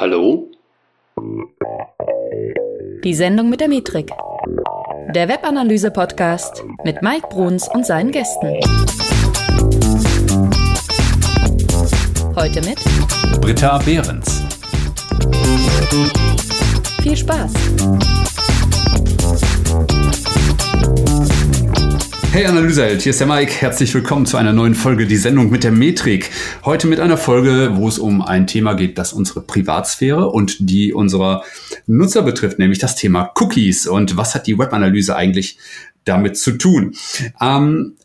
Hallo? Die Sendung mit der Metrik. Der Webanalyse-Podcast mit Mike Bruns und seinen Gästen. Heute mit Britta Behrens. Viel Spaß! Hey Analyseheld, hier ist der Mike. Herzlich willkommen zu einer neuen Folge Die Sendung mit der Metrik. Heute mit einer Folge, wo es um ein Thema geht, das unsere Privatsphäre und die unserer Nutzer betrifft, nämlich das Thema Cookies. Und was hat die Webanalyse eigentlich damit zu tun? Ähm,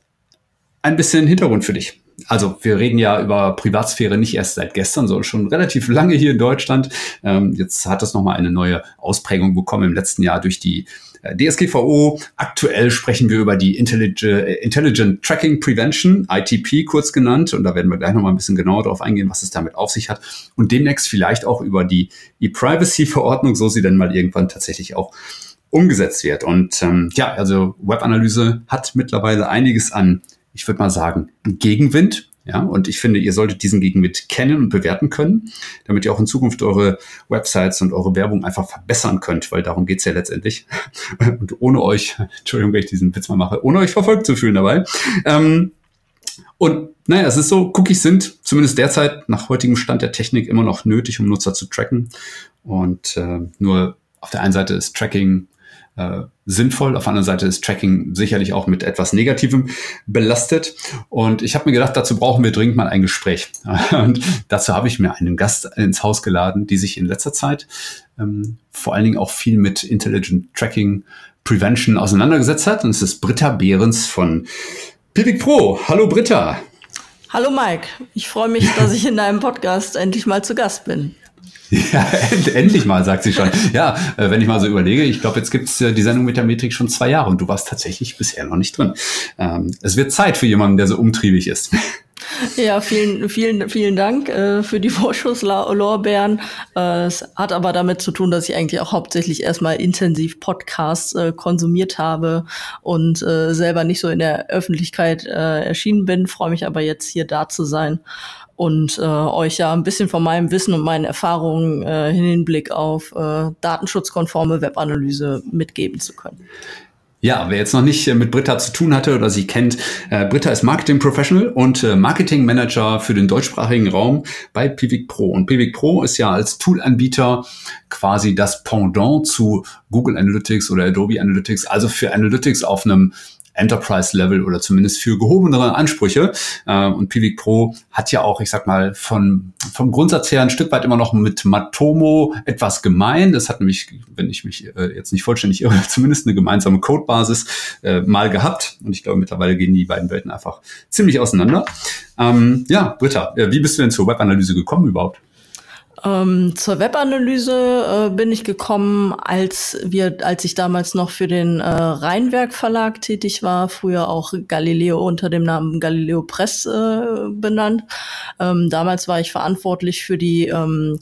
ein bisschen Hintergrund für dich also wir reden ja über Privatsphäre nicht erst seit gestern, sondern schon relativ lange hier in Deutschland. Ähm, jetzt hat das nochmal eine neue Ausprägung bekommen im letzten Jahr durch die DSGVO. Aktuell sprechen wir über die Intelligent, Tracking Prevention, ITP kurz genannt. Und da werden wir gleich nochmal ein bisschen genauer darauf eingehen, was es damit auf sich hat. Und demnächst vielleicht auch über die E-Privacy-Verordnung, so sie denn mal irgendwann tatsächlich auch umgesetzt wird. Und ähm, ja, also Webanalyse hat mittlerweile einiges an, ich würde mal sagen, Gegenwind. Ja, und ich finde, ihr solltet diesen Gegenwind kennen und bewerten können, damit ihr auch in Zukunft eure Websites und eure Werbung einfach verbessern könnt, weil darum geht's ja letztendlich. Und ohne euch, Entschuldigung, wenn ich diesen Witz mal mache, ohne euch verfolgt zu fühlen dabei. Ähm, und naja, es ist so, Cookies sind zumindest derzeit nach heutigem Stand der Technik immer noch nötig, um Nutzer zu tracken. Und äh, nur auf der einen Seite ist Tracking äh, sinnvoll. Auf der anderen Seite ist Tracking sicherlich auch mit etwas Negativem belastet. Und ich habe mir gedacht, dazu brauchen wir dringend mal ein Gespräch. Und dazu habe ich mir einen Gast ins Haus geladen, die sich in letzter Zeit ähm, vor allen Dingen auch viel mit Intelligent Tracking Prevention auseinandergesetzt hat. Und es ist Britta Behrens von Pivik Pro. Hallo Britta. Hallo Mike. Ich freue mich, dass ich in deinem Podcast endlich mal zu Gast bin. Ja, endlich mal, sagt sie schon. Ja, äh, wenn ich mal so überlege, ich glaube, jetzt gibt es die Sendung mit der Metrik schon zwei Jahre und du warst tatsächlich bisher noch nicht drin. Ähm, es wird Zeit für jemanden, der so umtriebig ist. Ja, vielen, vielen, vielen Dank äh, für die Vorschusslorbeeren. Äh, es hat aber damit zu tun, dass ich eigentlich auch hauptsächlich erstmal intensiv Podcasts äh, konsumiert habe und äh, selber nicht so in der Öffentlichkeit äh, erschienen bin. Freue mich aber jetzt hier da zu sein und äh, euch ja ein bisschen von meinem Wissen und meinen Erfahrungen äh, Hinblick auf äh, datenschutzkonforme Webanalyse mitgeben zu können. Ja, wer jetzt noch nicht äh, mit Britta zu tun hatte oder sie kennt, äh, Britta ist Marketing Professional und äh, Marketing Manager für den deutschsprachigen Raum bei Pivik Pro. Und Pivik Pro ist ja als Toolanbieter quasi das Pendant zu Google Analytics oder Adobe Analytics, also für Analytics auf einem Enterprise-Level oder zumindest für gehobenere Ansprüche. Äh, und Pivik Pro hat ja auch, ich sag mal, von, vom Grundsatz her ein Stück weit immer noch mit Matomo etwas gemein. Das hat nämlich, wenn ich mich äh, jetzt nicht vollständig irre, zumindest eine gemeinsame Codebasis äh, mal gehabt. Und ich glaube, mittlerweile gehen die beiden Welten einfach ziemlich auseinander. Ähm, ja, Britta, wie bist du denn zur Webanalyse gekommen überhaupt? Ähm, zur Webanalyse äh, bin ich gekommen, als wir, als ich damals noch für den äh, Rheinwerk Verlag tätig war, früher auch Galileo unter dem Namen Galileo Press äh, benannt. Ähm, damals war ich verantwortlich für die ähm,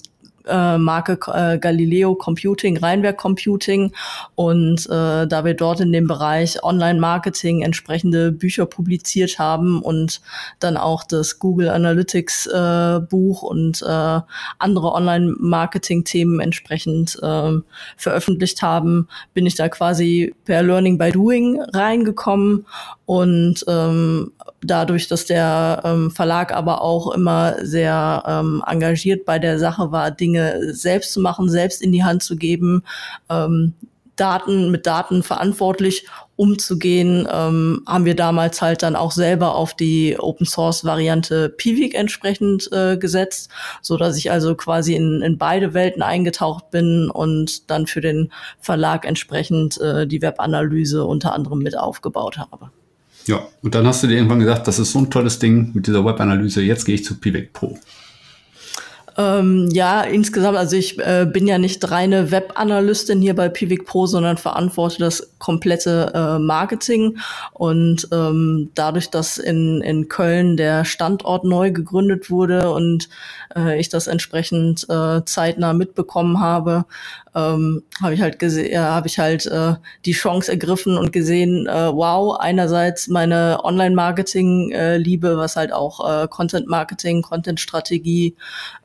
äh, Marke äh, Galileo Computing, Rheinwerk Computing. Und äh, da wir dort in dem Bereich Online-Marketing entsprechende Bücher publiziert haben und dann auch das Google Analytics äh, Buch und äh, andere Online-Marketing-Themen entsprechend äh, veröffentlicht haben, bin ich da quasi per Learning by Doing reingekommen und ähm, dadurch, dass der ähm, Verlag aber auch immer sehr ähm, engagiert bei der Sache war, Dinge selbst zu machen, selbst in die Hand zu geben, ähm, Daten mit Daten verantwortlich umzugehen, ähm, haben wir damals halt dann auch selber auf die Open Source Variante Pivik entsprechend äh, gesetzt, so dass ich also quasi in, in beide Welten eingetaucht bin und dann für den Verlag entsprechend äh, die Webanalyse unter anderem mit aufgebaut habe. Ja, und dann hast du dir irgendwann gesagt, das ist so ein tolles Ding mit dieser Webanalyse, jetzt gehe ich zu Pivec Pro. Ähm, ja, insgesamt, also ich äh, bin ja nicht reine Web-Analystin hier bei Pivik Pro, sondern verantworte das komplette äh, Marketing. Und ähm, dadurch, dass in, in Köln der Standort neu gegründet wurde und äh, ich das entsprechend äh, zeitnah mitbekommen habe, ähm, habe ich halt gesehen, äh, habe ich halt äh, die Chance ergriffen und gesehen, äh, wow, einerseits meine Online-Marketing-Liebe, was halt auch äh, Content-Marketing, Content-Strategie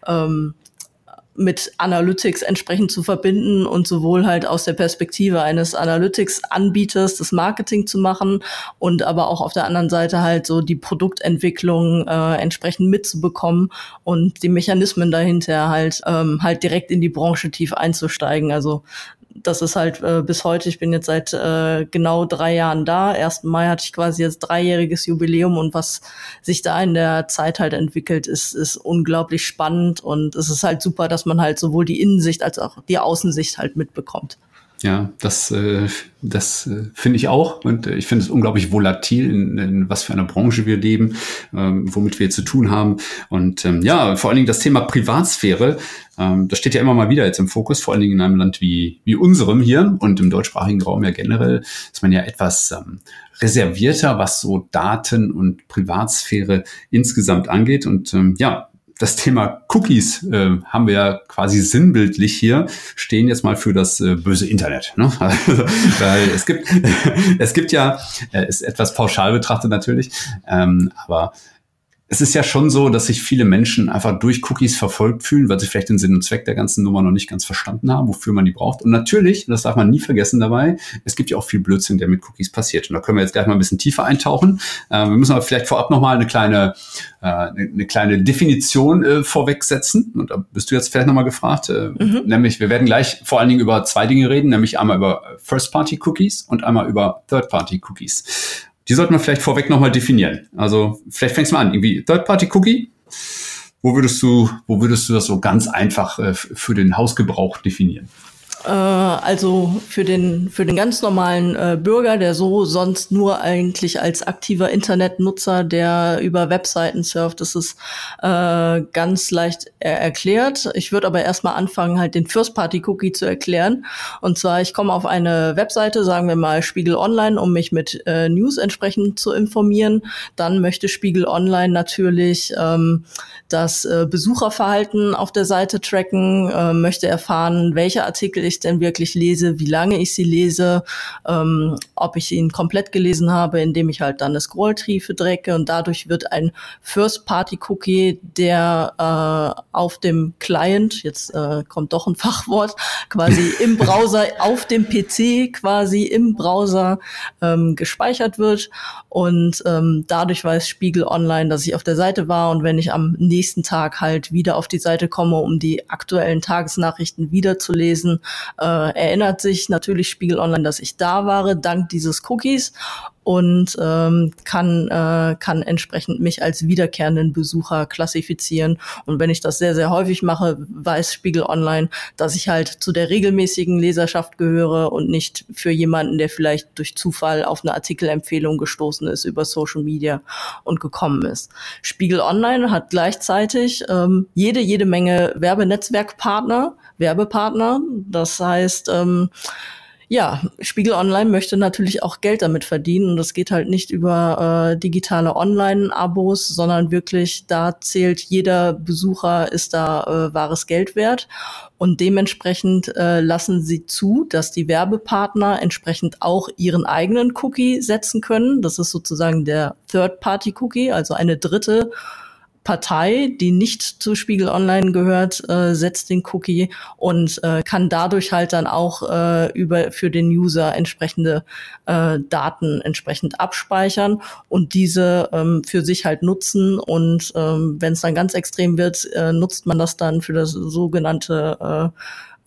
ähm, mit Analytics entsprechend zu verbinden und sowohl halt aus der Perspektive eines Analytics-Anbieters das Marketing zu machen und aber auch auf der anderen Seite halt so die Produktentwicklung äh, entsprechend mitzubekommen und die Mechanismen dahinter halt ähm, halt direkt in die Branche tief einzusteigen. Also das ist halt äh, bis heute, ich bin jetzt seit äh, genau drei Jahren da. 1. Mai hatte ich quasi jetzt dreijähriges Jubiläum und was sich da in der Zeit halt entwickelt, ist, ist unglaublich spannend und es ist halt super, dass man halt sowohl die Innensicht als auch die Außensicht halt mitbekommt. Ja, das, äh, das äh, finde ich auch. Und äh, ich finde es unglaublich volatil, in, in was für einer Branche wir leben, ähm, womit wir zu tun haben. Und ähm, ja, vor allen Dingen das Thema Privatsphäre, ähm, das steht ja immer mal wieder jetzt im Fokus, vor allen Dingen in einem Land wie, wie unserem hier und im deutschsprachigen Raum ja generell, ist man ja etwas ähm, reservierter, was so Daten und Privatsphäre insgesamt angeht. Und ähm, ja, das Thema Cookies äh, haben wir ja quasi sinnbildlich hier, stehen jetzt mal für das äh, böse Internet. Ne? Also, weil es gibt, es gibt ja, äh, ist etwas pauschal betrachtet natürlich, ähm, aber es ist ja schon so, dass sich viele Menschen einfach durch Cookies verfolgt fühlen, weil sie vielleicht den Sinn und Zweck der ganzen Nummer noch nicht ganz verstanden haben, wofür man die braucht. Und natürlich, das darf man nie vergessen dabei, es gibt ja auch viel Blödsinn, der mit Cookies passiert. Und da können wir jetzt gleich mal ein bisschen tiefer eintauchen. Äh, wir müssen aber vielleicht vorab nochmal eine kleine, äh, eine, eine, kleine Definition äh, vorwegsetzen. Und da bist du jetzt vielleicht nochmal gefragt. Äh, mhm. Nämlich, wir werden gleich vor allen Dingen über zwei Dinge reden, nämlich einmal über First-Party-Cookies und einmal über Third-Party-Cookies. Die sollten wir vielleicht vorweg nochmal definieren. Also vielleicht fängst du mal an, irgendwie Third-Party-Cookie. Wo würdest du, wo würdest du das so ganz einfach äh, für den Hausgebrauch definieren? Äh, also für den, für den ganz normalen äh, Bürger, der so sonst nur eigentlich als aktiver Internetnutzer, der über Webseiten surft, das ist äh, ganz leicht er erklärt. Ich würde aber erstmal anfangen, halt den First-Party-Cookie zu erklären. Und zwar, ich komme auf eine Webseite, sagen wir mal Spiegel Online, um mich mit äh, News entsprechend zu informieren. Dann möchte Spiegel Online natürlich ähm, das äh, Besucherverhalten auf der Seite tracken, äh, möchte erfahren, welche Artikel ich denn wirklich lese, wie lange ich sie lese, ähm, ob ich ihn komplett gelesen habe, indem ich halt dann eine Scrolltriefe drecke und dadurch wird ein First-Party-Cookie, der äh, auf dem Client, jetzt äh, kommt doch ein Fachwort, quasi im Browser, auf dem PC quasi im Browser ähm, gespeichert wird und ähm, dadurch weiß Spiegel Online, dass ich auf der Seite war und wenn ich am nächsten Tag halt wieder auf die Seite komme, um die aktuellen Tagesnachrichten wiederzulesen, äh, erinnert sich natürlich Spiegel Online, dass ich da war, dank dieses Cookies und ähm, kann, äh, kann entsprechend mich als wiederkehrenden Besucher klassifizieren. Und wenn ich das sehr, sehr häufig mache, weiß Spiegel Online, dass ich halt zu der regelmäßigen Leserschaft gehöre und nicht für jemanden, der vielleicht durch Zufall auf eine Artikelempfehlung gestoßen ist über Social Media und gekommen ist. Spiegel Online hat gleichzeitig ähm, jede, jede Menge Werbenetzwerkpartner, Werbepartner. Das heißt, ähm, ja, Spiegel Online möchte natürlich auch Geld damit verdienen und das geht halt nicht über äh, digitale Online-Abos, sondern wirklich da zählt jeder Besucher ist da äh, wahres Geld wert und dementsprechend äh, lassen sie zu, dass die Werbepartner entsprechend auch ihren eigenen Cookie setzen können. Das ist sozusagen der Third-Party-Cookie, also eine dritte Partei, die nicht zu Spiegel Online gehört, äh, setzt den Cookie und äh, kann dadurch halt dann auch äh, über für den User entsprechende äh, Daten entsprechend abspeichern und diese ähm, für sich halt nutzen. Und ähm, wenn es dann ganz extrem wird, äh, nutzt man das dann für das sogenannte äh,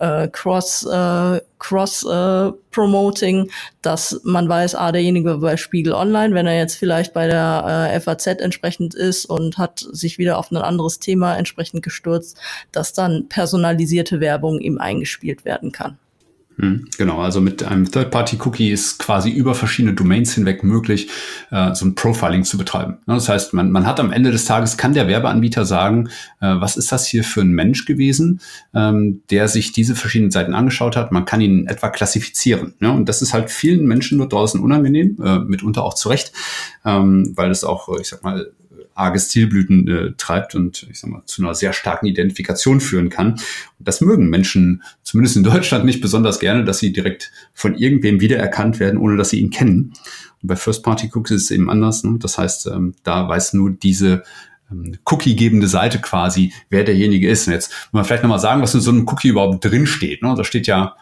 äh, Cross, äh, Cross äh, Promoting, dass man weiß, ah, derjenige bei Spiegel Online, wenn er jetzt vielleicht bei der äh, FAZ entsprechend ist und hat sich wieder auf ein anderes Thema entsprechend gestürzt, dass dann personalisierte Werbung ihm eingespielt werden kann. Hm, genau, also mit einem Third-Party-Cookie ist quasi über verschiedene Domains hinweg möglich, äh, so ein Profiling zu betreiben. Das heißt, man, man hat am Ende des Tages, kann der Werbeanbieter sagen, äh, was ist das hier für ein Mensch gewesen, ähm, der sich diese verschiedenen Seiten angeschaut hat. Man kann ihn etwa klassifizieren. Ne? Und das ist halt vielen Menschen dort draußen unangenehm, äh, mitunter auch zu Recht, ähm, weil es auch, ich sag mal, arge Stilblüten äh, treibt und ich sag mal, zu einer sehr starken Identifikation führen kann. Und das mögen Menschen, zumindest in Deutschland, nicht besonders gerne, dass sie direkt von irgendwem wiedererkannt werden, ohne dass sie ihn kennen. Und bei First-Party-Cookies ist es eben anders. Ne? Das heißt, ähm, da weiß nur diese ähm, Cookie-gebende Seite quasi, wer derjenige ist. Und jetzt muss man vielleicht nochmal sagen, was in so einem Cookie überhaupt drin steht. Ne? Da steht ja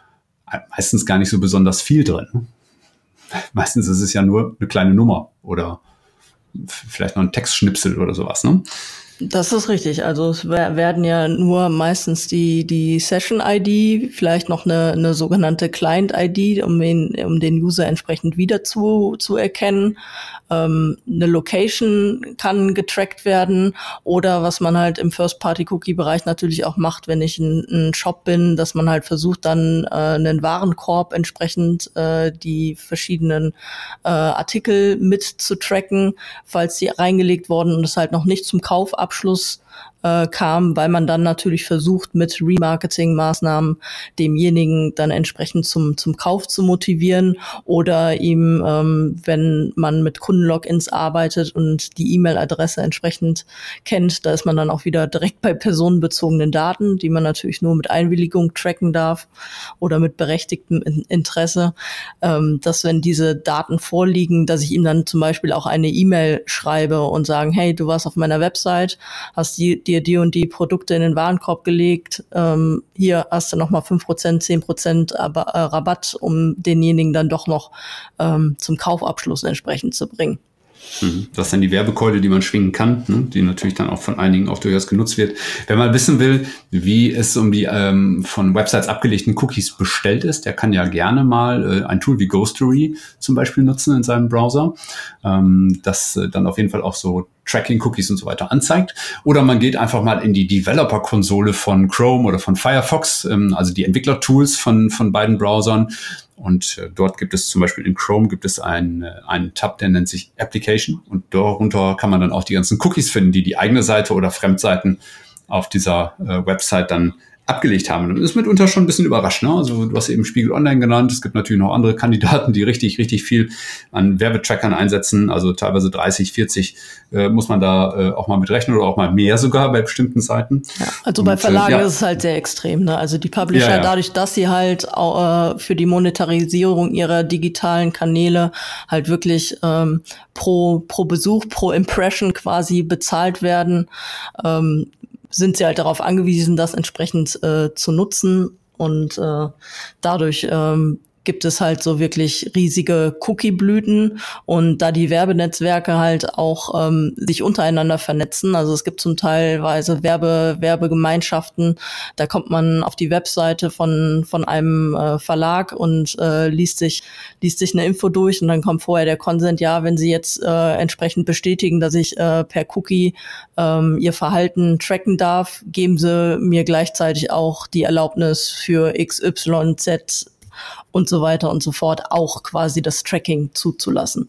meistens gar nicht so besonders viel drin. Meistens ist es ja nur eine kleine Nummer oder vielleicht noch ein Textschnipsel oder sowas. Ne? Das ist richtig. Also es werden ja nur meistens die, die Session-ID, vielleicht noch eine, eine sogenannte Client-ID, um den, um den User entsprechend wieder zu, zu erkennen. Ähm, eine Location kann getrackt werden oder was man halt im First-Party-Cookie-Bereich natürlich auch macht, wenn ich ein, ein Shop bin, dass man halt versucht, dann äh, einen Warenkorb entsprechend äh, die verschiedenen äh, Artikel mit zu tracken, falls die reingelegt worden und es halt noch nicht zum Kauf Abschluss äh, kam, weil man dann natürlich versucht, mit Remarketing-Maßnahmen demjenigen dann entsprechend zum, zum Kauf zu motivieren oder ihm, ähm, wenn man mit Kundenlogins arbeitet und die E-Mail-Adresse entsprechend kennt, da ist man dann auch wieder direkt bei personenbezogenen Daten, die man natürlich nur mit Einwilligung tracken darf oder mit berechtigtem Interesse, ähm, dass wenn diese Daten vorliegen, dass ich ihm dann zum Beispiel auch eine E-Mail schreibe und sagen, hey, du warst auf meiner Website, hast die, dir die und die Produkte in den Warenkorb gelegt, ähm, hier hast du nochmal 5%, 10% äh, Rabatt, um denjenigen dann doch noch ähm, zum Kaufabschluss entsprechend zu bringen. Mhm. Das ist dann die Werbekeule, die man schwingen kann, ne? die natürlich dann auch von einigen auch durchaus genutzt wird. Wenn man wissen will, wie es um die ähm, von Websites abgelegten Cookies bestellt ist, der kann ja gerne mal äh, ein Tool wie Ghostory zum Beispiel nutzen in seinem Browser, ähm, das äh, dann auf jeden Fall auch so Tracking-Cookies und so weiter anzeigt. Oder man geht einfach mal in die Developer-Konsole von Chrome oder von Firefox, ähm, also die Entwickler-Tools von, von beiden Browsern und äh, dort gibt es zum Beispiel in Chrome gibt es einen, äh, einen Tab, der nennt sich Application. Und darunter kann man dann auch die ganzen Cookies finden, die die eigene Seite oder Fremdseiten auf dieser äh, Website dann abgelegt haben. Und ist mitunter schon ein bisschen überrascht. Ne? Also du hast eben Spiegel Online genannt. Es gibt natürlich noch andere Kandidaten, die richtig, richtig viel an Werbetrackern einsetzen. Also teilweise 30, 40 äh, muss man da äh, auch mal mit rechnen oder auch mal mehr sogar bei bestimmten Seiten. Ja, also bei Verlagen äh, ja. ist es halt sehr extrem. Ne? Also die Publisher, ja, dadurch, dass sie halt auch, äh, für die Monetarisierung ihrer digitalen Kanäle halt wirklich ähm, pro, pro Besuch, pro Impression quasi bezahlt werden, ähm, sind sie halt darauf angewiesen, das entsprechend äh, zu nutzen und äh, dadurch ähm, gibt es halt so wirklich riesige Cookie-Blüten und da die Werbenetzwerke halt auch ähm, sich untereinander vernetzen, also es gibt zum Teilweise Werbe, Werbegemeinschaften, da kommt man auf die Webseite von, von einem äh, Verlag und äh, liest sich, liest sich eine Info durch und dann kommt vorher der Consent, ja, wenn Sie jetzt äh, entsprechend bestätigen, dass ich äh, per Cookie ähm, Ihr Verhalten tracken darf, geben Sie mir gleichzeitig auch die Erlaubnis für XYZ und so weiter und so fort auch quasi das Tracking zuzulassen.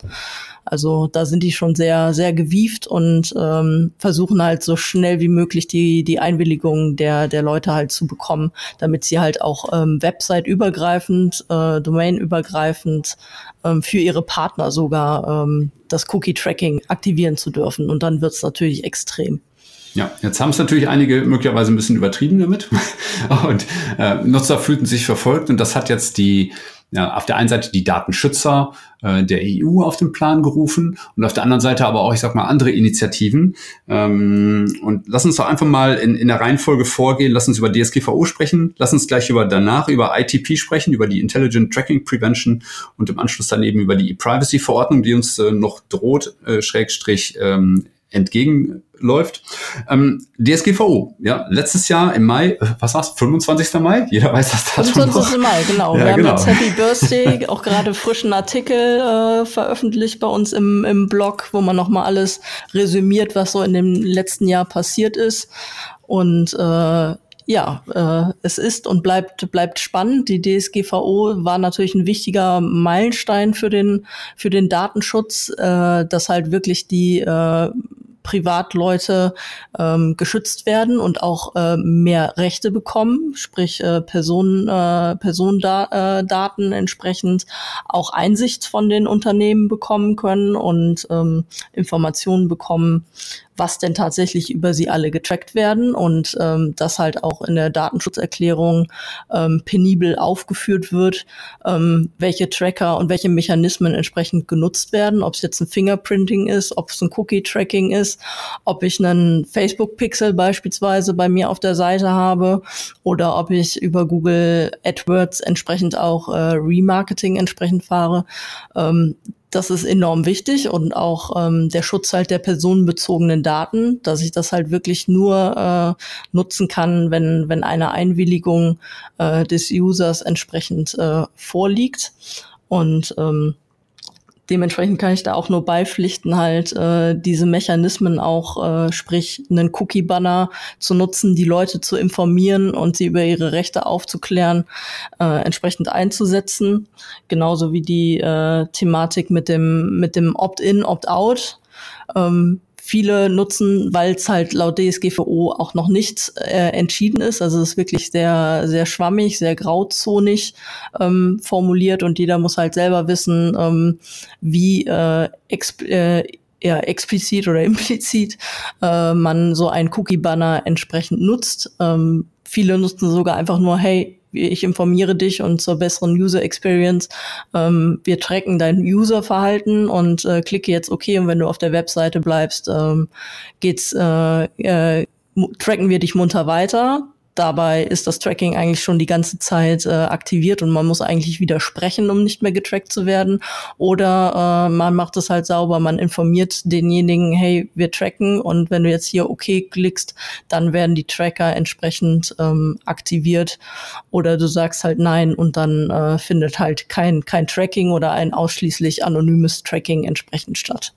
Also da sind die schon sehr, sehr gewieft und ähm, versuchen halt so schnell wie möglich die, die Einwilligung der, der Leute halt zu bekommen, damit sie halt auch ähm, Website-übergreifend, äh, Domain-übergreifend ähm, für ihre Partner sogar ähm, das Cookie-Tracking aktivieren zu dürfen. Und dann wird's natürlich extrem. Ja, jetzt haben es natürlich einige möglicherweise ein bisschen übertrieben damit und äh, Nutzer fühlten sich verfolgt und das hat jetzt die ja, auf der einen Seite die Datenschützer äh, der EU auf den Plan gerufen und auf der anderen Seite aber auch, ich sag mal, andere Initiativen. Ähm, und lass uns doch einfach mal in, in der Reihenfolge vorgehen. Lass uns über DSGVO sprechen. Lass uns gleich über danach über ITP sprechen, über die Intelligent Tracking Prevention und im Anschluss dann eben über die E-Privacy-Verordnung, die uns äh, noch droht, äh, Schrägstrich ähm, entgegenläuft. Ähm, DSGVO, ja, letztes Jahr im Mai, äh, was war's, 25. Mai? Jeder weiß das Datum 25. Noch. Mai, genau. Ja, Wir genau. haben jetzt Happy Birthday, auch gerade frischen Artikel äh, veröffentlicht bei uns im, im Blog, wo man nochmal alles resümiert, was so in dem letzten Jahr passiert ist. Und äh, ja, äh, es ist und bleibt, bleibt spannend. Die DSGVO war natürlich ein wichtiger Meilenstein für den, für den Datenschutz, äh, dass halt wirklich die äh, Privatleute ähm, geschützt werden und auch äh, mehr Rechte bekommen, sprich äh, Personen, äh, Personendaten äh, entsprechend auch Einsicht von den Unternehmen bekommen können und ähm, Informationen bekommen, was denn tatsächlich über sie alle getrackt werden und ähm, das halt auch in der Datenschutzerklärung ähm, penibel aufgeführt wird, ähm, welche Tracker und welche Mechanismen entsprechend genutzt werden, ob es jetzt ein Fingerprinting ist, ob es ein Cookie-Tracking ist, ob ich einen Facebook-Pixel beispielsweise bei mir auf der Seite habe oder ob ich über Google AdWords entsprechend auch äh, Remarketing entsprechend fahre. Ähm, das ist enorm wichtig und auch ähm, der Schutz halt der personenbezogenen Daten, dass ich das halt wirklich nur äh, nutzen kann, wenn, wenn eine Einwilligung äh, des Users entsprechend äh, vorliegt. Und ähm, dementsprechend kann ich da auch nur beipflichten, halt äh, diese Mechanismen auch, äh, sprich einen Cookie-Banner zu nutzen, die Leute zu informieren und sie über ihre Rechte aufzuklären, äh, entsprechend einzusetzen. Genauso wie die äh, Thematik mit dem, mit dem Opt-in, Opt-out. Ähm, viele nutzen, weil es halt laut DSGVO auch noch nicht äh, entschieden ist. Also es ist wirklich sehr, sehr schwammig, sehr grauzonig ähm, formuliert und jeder muss halt selber wissen, ähm, wie äh, exp äh, ja, explizit oder implizit äh, man so ein Cookie-Banner entsprechend nutzt. Ähm, viele nutzen sogar einfach nur, hey, ich informiere dich und zur besseren User Experience. Ähm, wir tracken dein User-Verhalten und äh, klicke jetzt OK und wenn du auf der Webseite bleibst, ähm, geht's, äh, äh, tracken wir dich munter weiter. Dabei ist das Tracking eigentlich schon die ganze Zeit äh, aktiviert und man muss eigentlich widersprechen, um nicht mehr getrackt zu werden. Oder äh, man macht es halt sauber, man informiert denjenigen, hey, wir tracken und wenn du jetzt hier OK klickst, dann werden die Tracker entsprechend ähm, aktiviert. Oder du sagst halt nein und dann äh, findet halt kein, kein Tracking oder ein ausschließlich anonymes Tracking entsprechend statt.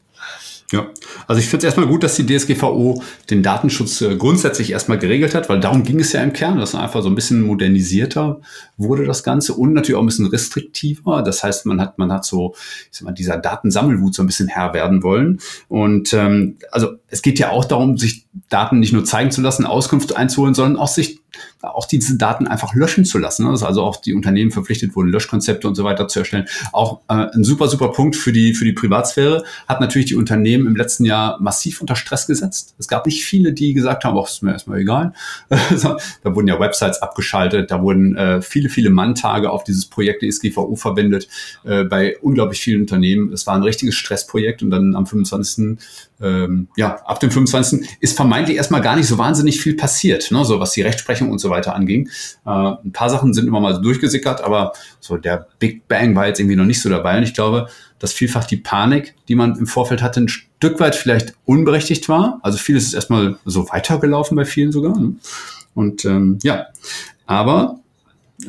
Ja, also ich finde es erstmal gut, dass die DSGVO den Datenschutz äh, grundsätzlich erstmal geregelt hat, weil darum ging es ja im Kern, dass einfach so ein bisschen modernisierter wurde das Ganze und natürlich auch ein bisschen restriktiver. Das heißt, man hat, man hat so, ich sag mal, dieser Datensammelwut so ein bisschen Herr werden wollen. Und ähm, also es geht ja auch darum, sich Daten nicht nur zeigen zu lassen, Auskunft einzuholen, sondern auch sich auch diese Daten einfach löschen zu lassen. Dass also auch die Unternehmen verpflichtet wurden, Löschkonzepte und so weiter zu erstellen. Auch äh, ein super, super Punkt für die, für die Privatsphäre. Hat natürlich die Unternehmen im letzten Jahr massiv unter Stress gesetzt. Es gab nicht viele, die gesagt haben, ach, ist mir erstmal egal. da wurden ja Websites abgeschaltet, da wurden äh, viele, viele Manntage auf dieses Projekt DSGVO verwendet äh, bei unglaublich vielen Unternehmen. Es war ein richtiges Stressprojekt und dann am 25 ähm, ja, ab dem 25. ist vermeintlich erstmal gar nicht so wahnsinnig viel passiert, ne? so was die Rechtsprechung und so weiter anging. Äh, ein paar Sachen sind immer mal so durchgesickert, aber so der Big Bang war jetzt irgendwie noch nicht so dabei. Und ich glaube, dass vielfach die Panik, die man im Vorfeld hatte, ein Stück weit vielleicht unberechtigt war. Also vieles ist erstmal so weitergelaufen bei vielen sogar. Ne? Und ähm, ja, aber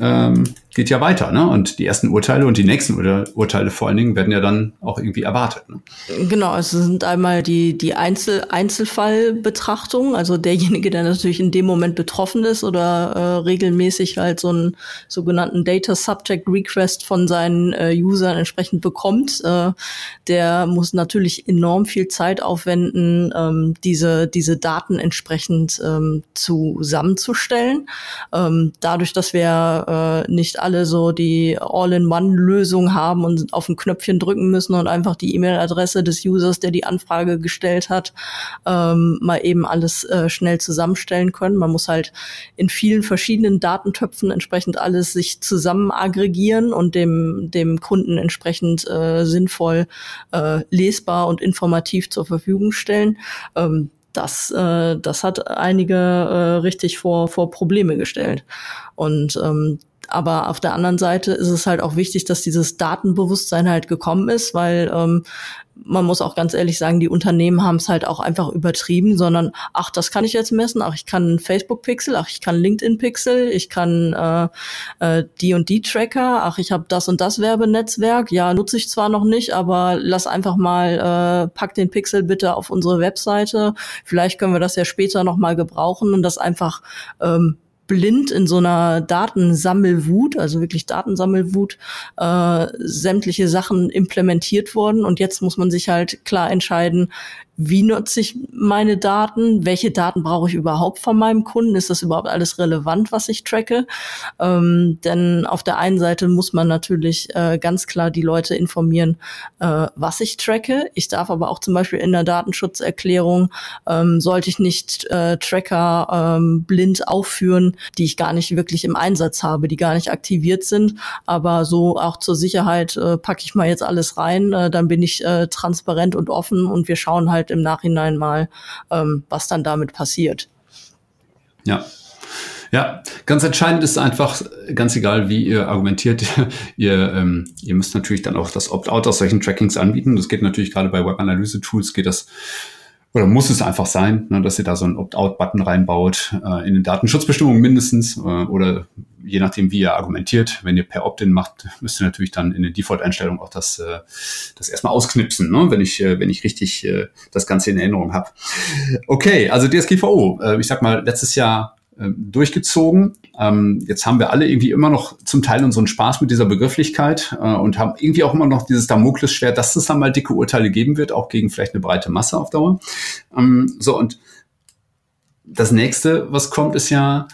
ähm, geht ja weiter, ne? Und die ersten Urteile und die nächsten Ur Urteile vor allen Dingen werden ja dann auch irgendwie erwartet. Ne? Genau, es sind einmal die, die Einzel Einzelfallbetrachtung, also derjenige, der natürlich in dem Moment betroffen ist oder äh, regelmäßig halt so einen sogenannten Data Subject Request von seinen äh, Usern entsprechend bekommt, äh, der muss natürlich enorm viel Zeit aufwenden, ähm, diese, diese Daten entsprechend ähm, zusammenzustellen. Ähm, dadurch, dass wir äh, nicht alle so die All-in-One-Lösung haben und auf ein Knöpfchen drücken müssen und einfach die E-Mail-Adresse des Users, der die Anfrage gestellt hat, ähm, mal eben alles äh, schnell zusammenstellen können. Man muss halt in vielen verschiedenen Datentöpfen entsprechend alles sich zusammen aggregieren und dem, dem Kunden entsprechend äh, sinnvoll äh, lesbar und informativ zur Verfügung stellen. Ähm, das, äh, das hat einige äh, richtig vor, vor Probleme gestellt. Und ähm, aber auf der anderen Seite ist es halt auch wichtig, dass dieses Datenbewusstsein halt gekommen ist, weil ähm, man muss auch ganz ehrlich sagen, die Unternehmen haben es halt auch einfach übertrieben, sondern ach, das kann ich jetzt messen, ach, ich kann Facebook-Pixel, ach, ich kann LinkedIn-Pixel, ich kann äh, äh, die und die Tracker, ach, ich habe das und das Werbenetzwerk, ja, nutze ich zwar noch nicht, aber lass einfach mal, äh, pack den Pixel bitte auf unsere Webseite, vielleicht können wir das ja später noch mal gebrauchen und das einfach ähm, blind in so einer Datensammelwut, also wirklich Datensammelwut, äh, sämtliche Sachen implementiert worden. Und jetzt muss man sich halt klar entscheiden, wie nutze ich meine Daten, welche Daten brauche ich überhaupt von meinem Kunden, ist das überhaupt alles relevant, was ich tracke? Ähm, denn auf der einen Seite muss man natürlich äh, ganz klar die Leute informieren, äh, was ich tracke. Ich darf aber auch zum Beispiel in der Datenschutzerklärung, ähm, sollte ich nicht äh, Tracker ähm, blind aufführen, die ich gar nicht wirklich im Einsatz habe, die gar nicht aktiviert sind, aber so auch zur Sicherheit äh, packe ich mal jetzt alles rein, äh, dann bin ich äh, transparent und offen und wir schauen halt im Nachhinein mal, ähm, was dann damit passiert. Ja, ja, ganz entscheidend ist einfach, ganz egal wie ihr argumentiert, ihr, ähm, ihr müsst natürlich dann auch das Opt-out aus solchen Trackings anbieten. Das geht natürlich gerade bei Web-Analyse-Tools, geht das oder muss es einfach sein, ne, dass ihr da so einen Opt-out-Button reinbaut, äh, in den Datenschutzbestimmungen mindestens, äh, oder je nachdem, wie ihr argumentiert. Wenn ihr per Opt-in macht, müsst ihr natürlich dann in den Default-Einstellungen auch das, äh, das erstmal ausknipsen, ne, wenn ich, äh, wenn ich richtig äh, das Ganze in Erinnerung habe. Okay, also DSGVO, äh, ich sag mal, letztes Jahr durchgezogen. Ähm, jetzt haben wir alle irgendwie immer noch zum Teil unseren Spaß mit dieser Begrifflichkeit äh, und haben irgendwie auch immer noch dieses Damoklesschwert, dass es dann mal dicke Urteile geben wird, auch gegen vielleicht eine breite Masse auf Dauer. Ähm, so, und das nächste, was kommt, ist ja,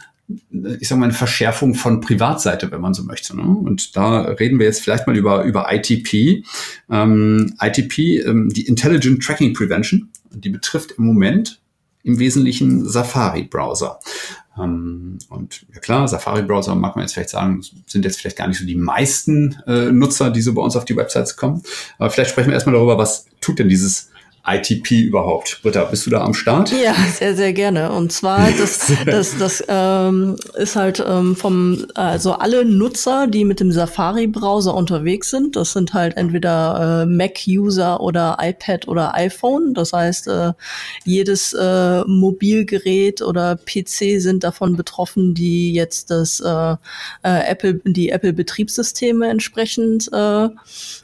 ich sage mal, eine Verschärfung von Privatseite, wenn man so möchte. Ne? Und da reden wir jetzt vielleicht mal über, über ITP. Ähm, ITP, ähm, die Intelligent Tracking Prevention, die betrifft im Moment im Wesentlichen Safari-Browser. Ähm, und ja klar, Safari-Browser mag man jetzt vielleicht sagen, sind jetzt vielleicht gar nicht so die meisten äh, Nutzer, die so bei uns auf die Websites kommen. Aber vielleicht sprechen wir erstmal darüber, was tut denn dieses ITP überhaupt? Britta, bist du da am Start? Ja, sehr, sehr gerne. Und zwar, das, das, das ähm, ist halt ähm, vom, also alle Nutzer, die mit dem Safari-Browser unterwegs sind, das sind halt entweder äh, Mac-User oder iPad oder iPhone. Das heißt, äh, jedes äh, Mobilgerät oder PC sind davon betroffen, die jetzt das äh, äh, Apple, die Apple-Betriebssysteme entsprechend äh,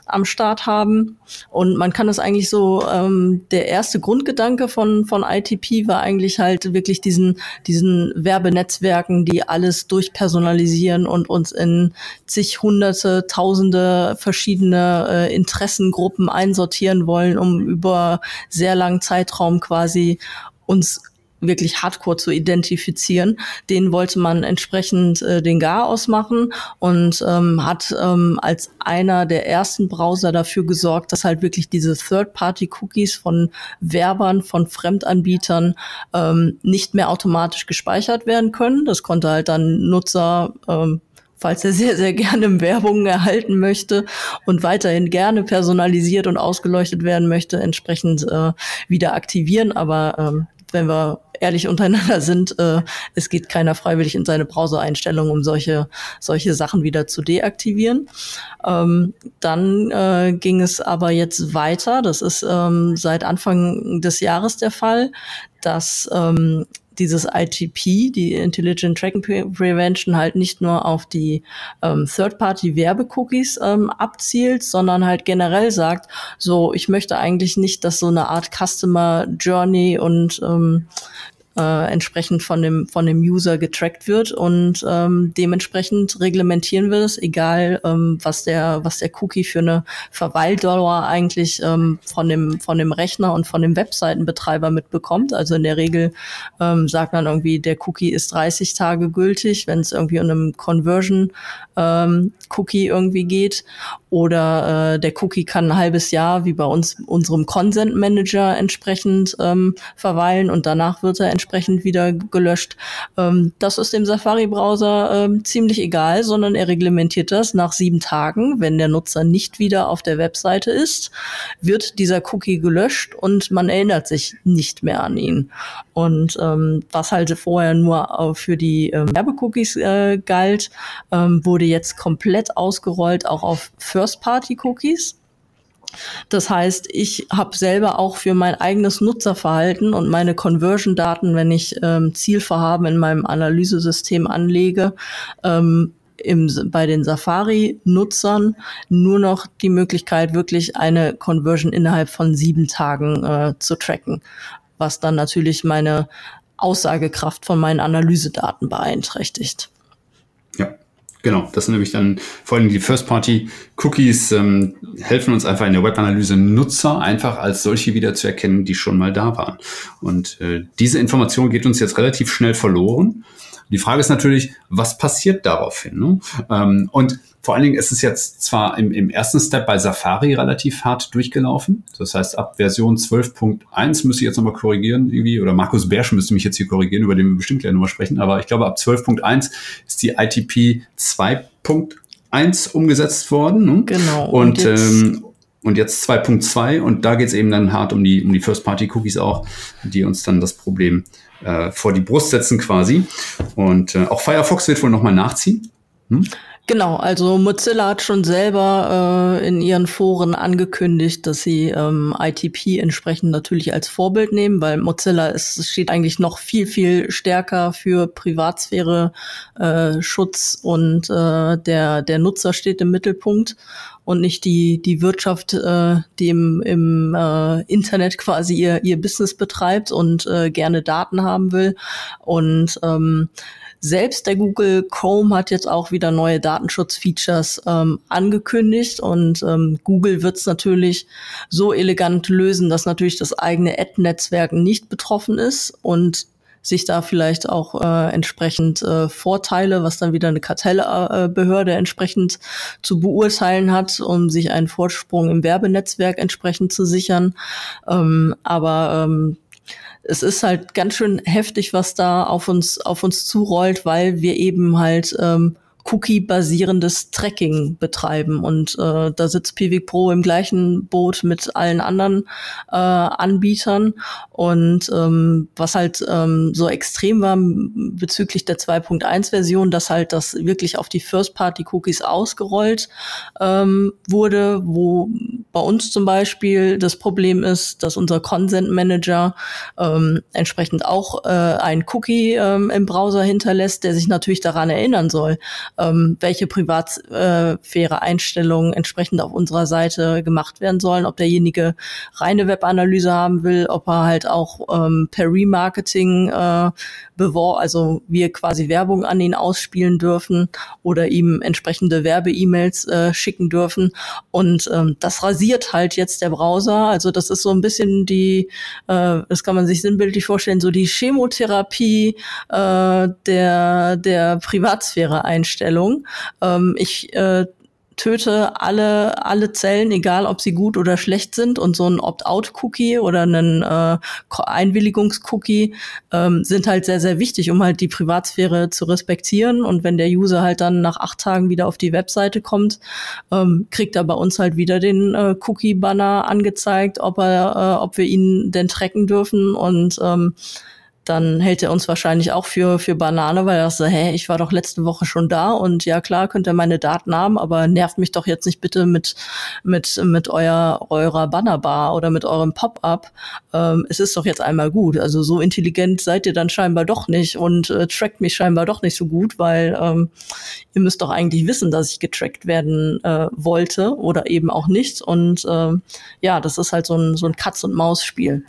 am Start haben. Und man kann das eigentlich so, ähm, der erste Grundgedanke von, von ITP war eigentlich halt wirklich diesen, diesen Werbenetzwerken, die alles durchpersonalisieren und uns in zig hunderte, tausende verschiedene äh, Interessengruppen einsortieren wollen, um über sehr langen Zeitraum quasi uns wirklich hardcore zu identifizieren. Den wollte man entsprechend äh, den Gar ausmachen und ähm, hat ähm, als einer der ersten Browser dafür gesorgt, dass halt wirklich diese Third-Party-Cookies von Werbern, von Fremdanbietern ähm, nicht mehr automatisch gespeichert werden können. Das konnte halt dann Nutzer ähm, falls er sehr, sehr gerne Werbung erhalten möchte und weiterhin gerne personalisiert und ausgeleuchtet werden möchte, entsprechend äh, wieder aktivieren. Aber ähm, wenn wir ehrlich untereinander sind, äh, es geht keiner freiwillig in seine Browser-Einstellungen, um solche, solche Sachen wieder zu deaktivieren. Ähm, dann äh, ging es aber jetzt weiter. Das ist ähm, seit Anfang des Jahres der Fall, dass ähm, dieses ITP, die Intelligent Tracking Prevention, halt nicht nur auf die ähm, Third-Party-Werbe-Cookies ähm, abzielt, sondern halt generell sagt, so, ich möchte eigentlich nicht, dass so eine Art Customer Journey und ähm, äh, entsprechend von dem, von dem User getrackt wird und ähm, dementsprechend reglementieren wir das, egal ähm, was der, was der Cookie für eine Verweildauer eigentlich ähm, von dem, von dem Rechner und von dem Webseitenbetreiber mitbekommt. Also in der Regel ähm, sagt man irgendwie, der Cookie ist 30 Tage gültig, wenn es irgendwie um einem Conversion ähm, Cookie irgendwie geht. Oder äh, der Cookie kann ein halbes Jahr wie bei uns unserem Consent Manager entsprechend ähm, verweilen und danach wird er entsprechend wieder gelöscht. Ähm, das ist dem Safari-Browser ähm, ziemlich egal, sondern er reglementiert das nach sieben Tagen. Wenn der Nutzer nicht wieder auf der Webseite ist, wird dieser Cookie gelöscht und man erinnert sich nicht mehr an ihn. Und ähm, was halt vorher nur für die ähm, Werbecookies äh, galt, ähm, wurde jetzt komplett ausgerollt, auch auf First-Party-Cookies. Das heißt, ich habe selber auch für mein eigenes Nutzerverhalten und meine Conversion-Daten, wenn ich ähm, Zielvorhaben in meinem Analysesystem anlege, ähm, im, bei den Safari-Nutzern nur noch die Möglichkeit, wirklich eine Conversion innerhalb von sieben Tagen äh, zu tracken, was dann natürlich meine Aussagekraft von meinen Analysedaten beeinträchtigt. Genau, das sind nämlich dann vor allem die First-Party-Cookies ähm, helfen uns einfach in der Webanalyse Nutzer einfach als solche wieder zu erkennen, die schon mal da waren. Und äh, diese Information geht uns jetzt relativ schnell verloren. Die Frage ist natürlich, was passiert daraufhin? Ne? Ähm, und vor allen Dingen ist es jetzt zwar im, im ersten Step bei Safari relativ hart durchgelaufen. Das heißt, ab Version 12.1 müsste ich jetzt nochmal korrigieren, irgendwie, oder Markus Bersch müsste mich jetzt hier korrigieren, über den wir bestimmt gleich nochmal sprechen. Aber ich glaube, ab 12.1 ist die ITP 2.1 umgesetzt worden. Ne? Genau. Und, und jetzt, ähm, und jetzt 2.2 und da geht es eben dann hart um die, um die First-Party-Cookies auch, die uns dann das Problem äh, vor die Brust setzen quasi. Und äh, auch Firefox wird wohl nochmal nachziehen. Hm? Genau, also Mozilla hat schon selber äh, in ihren Foren angekündigt, dass sie ähm, ITP entsprechend natürlich als Vorbild nehmen, weil Mozilla ist, steht eigentlich noch viel, viel stärker für Privatsphäre, äh, Schutz und äh, der, der Nutzer steht im Mittelpunkt und nicht die, die Wirtschaft, äh, die im, im äh, Internet quasi ihr, ihr Business betreibt und äh, gerne Daten haben will. Und ähm, selbst der Google Chrome hat jetzt auch wieder neue Datenschutzfeatures ähm, angekündigt und ähm, Google wird es natürlich so elegant lösen, dass natürlich das eigene Ad-Netzwerk nicht betroffen ist und sich da vielleicht auch äh, entsprechend äh, Vorteile, was dann wieder eine Kartellbehörde äh, entsprechend zu beurteilen hat, um sich einen Vorsprung im Werbenetzwerk entsprechend zu sichern. Ähm, aber ähm, es ist halt ganz schön heftig, was da auf uns, auf uns zurollt, weil wir eben halt ähm, Cookie-basierendes Tracking betreiben. Und äh, da sitzt Pivik Pro im gleichen Boot mit allen anderen äh, Anbietern. Und ähm, was halt ähm, so extrem war bezüglich der 2.1-Version, dass halt das wirklich auf die First-Party-Cookies ausgerollt ähm, wurde, wo bei uns zum Beispiel das Problem ist, dass unser Consent Manager ähm, entsprechend auch äh, ein Cookie ähm, im Browser hinterlässt, der sich natürlich daran erinnern soll, ähm, welche Privatsphäre-Einstellungen entsprechend auf unserer Seite gemacht werden sollen, ob derjenige reine Webanalyse haben will, ob er halt auch ähm, per Remarketing äh, bewor also wir quasi Werbung an ihn ausspielen dürfen oder ihm entsprechende Werbe-E-Mails äh, schicken dürfen. Und ähm, das rasiert halt jetzt der Browser. Also das ist so ein bisschen die, äh, das kann man sich sinnbildlich vorstellen, so die Chemotherapie äh, der, der Privatsphäre-Einstellung. Ähm, ich äh, töte alle, alle Zellen, egal ob sie gut oder schlecht sind. Und so ein Opt-out-Cookie oder ein äh, Einwilligungs-Cookie ähm, sind halt sehr, sehr wichtig, um halt die Privatsphäre zu respektieren. Und wenn der User halt dann nach acht Tagen wieder auf die Webseite kommt, ähm, kriegt er bei uns halt wieder den äh, Cookie-Banner angezeigt, ob er, äh, ob wir ihn denn tracken dürfen. Und ähm, dann hält er uns wahrscheinlich auch für, für Banane, weil er so, hä, ich war doch letzte Woche schon da und ja klar, könnt ihr meine Daten haben, aber nervt mich doch jetzt nicht bitte mit, mit, mit euer, eurer Bannerbar oder mit eurem Pop-up. Ähm, es ist doch jetzt einmal gut. Also so intelligent seid ihr dann scheinbar doch nicht und äh, trackt mich scheinbar doch nicht so gut, weil ähm, ihr müsst doch eigentlich wissen, dass ich getrackt werden äh, wollte oder eben auch nicht. Und äh, ja, das ist halt so ein, so ein Katz-und-Maus-Spiel.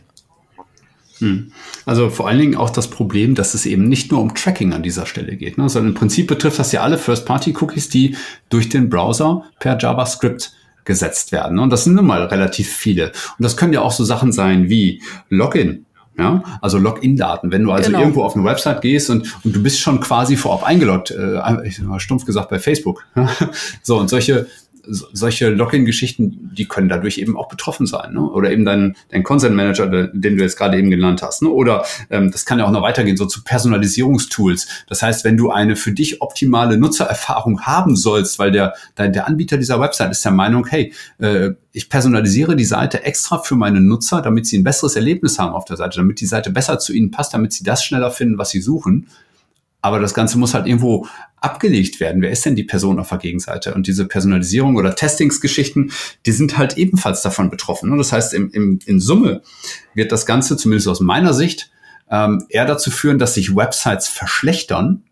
Hm. Also vor allen Dingen auch das Problem, dass es eben nicht nur um Tracking an dieser Stelle geht, ne, sondern im Prinzip betrifft das ja alle First-Party-Cookies, die durch den Browser per JavaScript gesetzt werden. Und das sind nun mal relativ viele. Und das können ja auch so Sachen sein wie Login. Ja, also Login-Daten. Wenn du also genau. irgendwo auf eine Website gehst und, und du bist schon quasi vorab eingeloggt, äh, stumpf gesagt bei Facebook. so, und solche, solche Login-Geschichten, die können dadurch eben auch betroffen sein. Ne? Oder eben dein, dein Consent Manager, den du jetzt gerade eben genannt hast. Ne? Oder ähm, das kann ja auch noch weitergehen, so zu Personalisierungstools. Das heißt, wenn du eine für dich optimale Nutzererfahrung haben sollst, weil der, der, der Anbieter dieser Website ist der Meinung, hey, äh, ich personalisiere die Seite extra für meine Nutzer, damit sie ein besseres Erlebnis haben auf der Seite, damit die Seite besser zu ihnen passt, damit sie das schneller finden, was sie suchen aber das Ganze muss halt irgendwo abgelegt werden. Wer ist denn die Person auf der Gegenseite? Und diese Personalisierung oder Testingsgeschichten, die sind halt ebenfalls davon betroffen. Das heißt, im, im, in Summe wird das Ganze, zumindest aus meiner Sicht, ähm, eher dazu führen, dass sich Websites verschlechtern.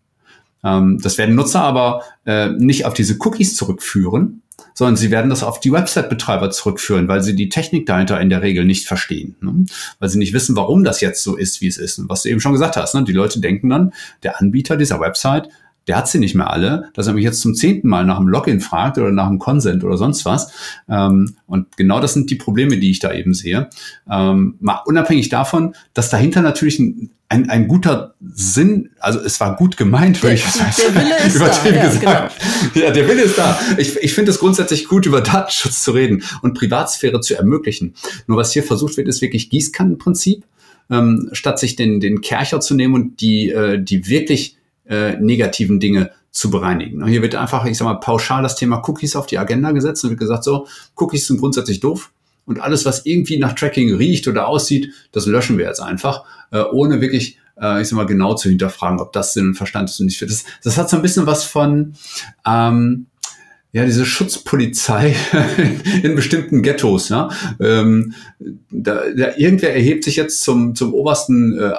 Ähm, das werden Nutzer aber äh, nicht auf diese Cookies zurückführen, sondern sie werden das auf die Website-Betreiber zurückführen, weil sie die Technik dahinter in der Regel nicht verstehen. Ne? Weil sie nicht wissen, warum das jetzt so ist, wie es ist. Und was du eben schon gesagt hast, ne? die Leute denken dann, der Anbieter dieser Website der hat sie nicht mehr alle, dass er mich jetzt zum zehnten Mal nach dem Login fragt oder nach dem Consent oder sonst was. Ähm, und genau das sind die Probleme, die ich da eben sehe. Ähm, mal unabhängig davon, dass dahinter natürlich ein, ein, ein guter Sinn, also es war gut gemeint, würde ich sagen. Der Wille ist da. Ja, gesagt. Genau. ja, der Wille ist da. Ich, ich finde es grundsätzlich gut, über Datenschutz zu reden und Privatsphäre zu ermöglichen. Nur was hier versucht wird, ist wirklich Gießkannenprinzip, ähm, statt sich den, den Kercher zu nehmen und die, äh, die wirklich äh, negativen Dinge zu bereinigen. Und hier wird einfach, ich sag mal, pauschal das Thema Cookies auf die Agenda gesetzt und wird gesagt, so, Cookies sind grundsätzlich doof und alles, was irgendwie nach Tracking riecht oder aussieht, das löschen wir jetzt einfach, äh, ohne wirklich, äh, ich sag mal, genau zu hinterfragen, ob das Sinn und Verstand ist und nicht. Das, das hat so ein bisschen was von, ähm, ja, diese Schutzpolizei in bestimmten Ghettos, ja. Ähm, da, da, irgendwer erhebt sich jetzt zum, zum obersten, äh,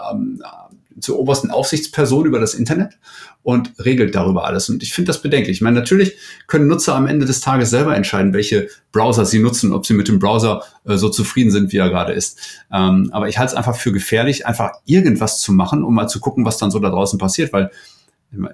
zur obersten Aufsichtsperson über das Internet und regelt darüber alles. Und ich finde das bedenklich. Ich meine, natürlich können Nutzer am Ende des Tages selber entscheiden, welche Browser sie nutzen, ob sie mit dem Browser äh, so zufrieden sind, wie er gerade ist. Ähm, aber ich halte es einfach für gefährlich, einfach irgendwas zu machen, um mal zu gucken, was dann so da draußen passiert, weil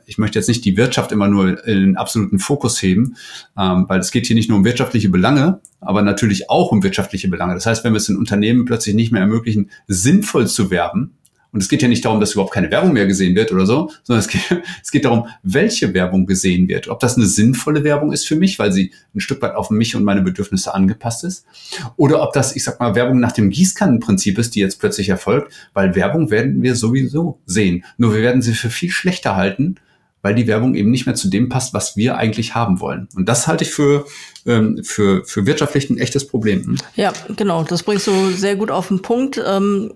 ich möchte jetzt nicht die Wirtschaft immer nur in den absoluten Fokus heben, ähm, weil es geht hier nicht nur um wirtschaftliche Belange, aber natürlich auch um wirtschaftliche Belange. Das heißt, wenn wir es den Unternehmen plötzlich nicht mehr ermöglichen, sinnvoll zu werben, und es geht ja nicht darum, dass überhaupt keine Werbung mehr gesehen wird oder so, sondern es geht, es geht darum, welche Werbung gesehen wird. Ob das eine sinnvolle Werbung ist für mich, weil sie ein Stück weit auf mich und meine Bedürfnisse angepasst ist. Oder ob das, ich sag mal, Werbung nach dem Gießkannenprinzip ist, die jetzt plötzlich erfolgt, weil Werbung werden wir sowieso sehen. Nur wir werden sie für viel schlechter halten, weil die Werbung eben nicht mehr zu dem passt, was wir eigentlich haben wollen. Und das halte ich für, ähm, für, für wirtschaftlich ein echtes Problem. Ja, genau. Das bringst du sehr gut auf den Punkt. Ähm,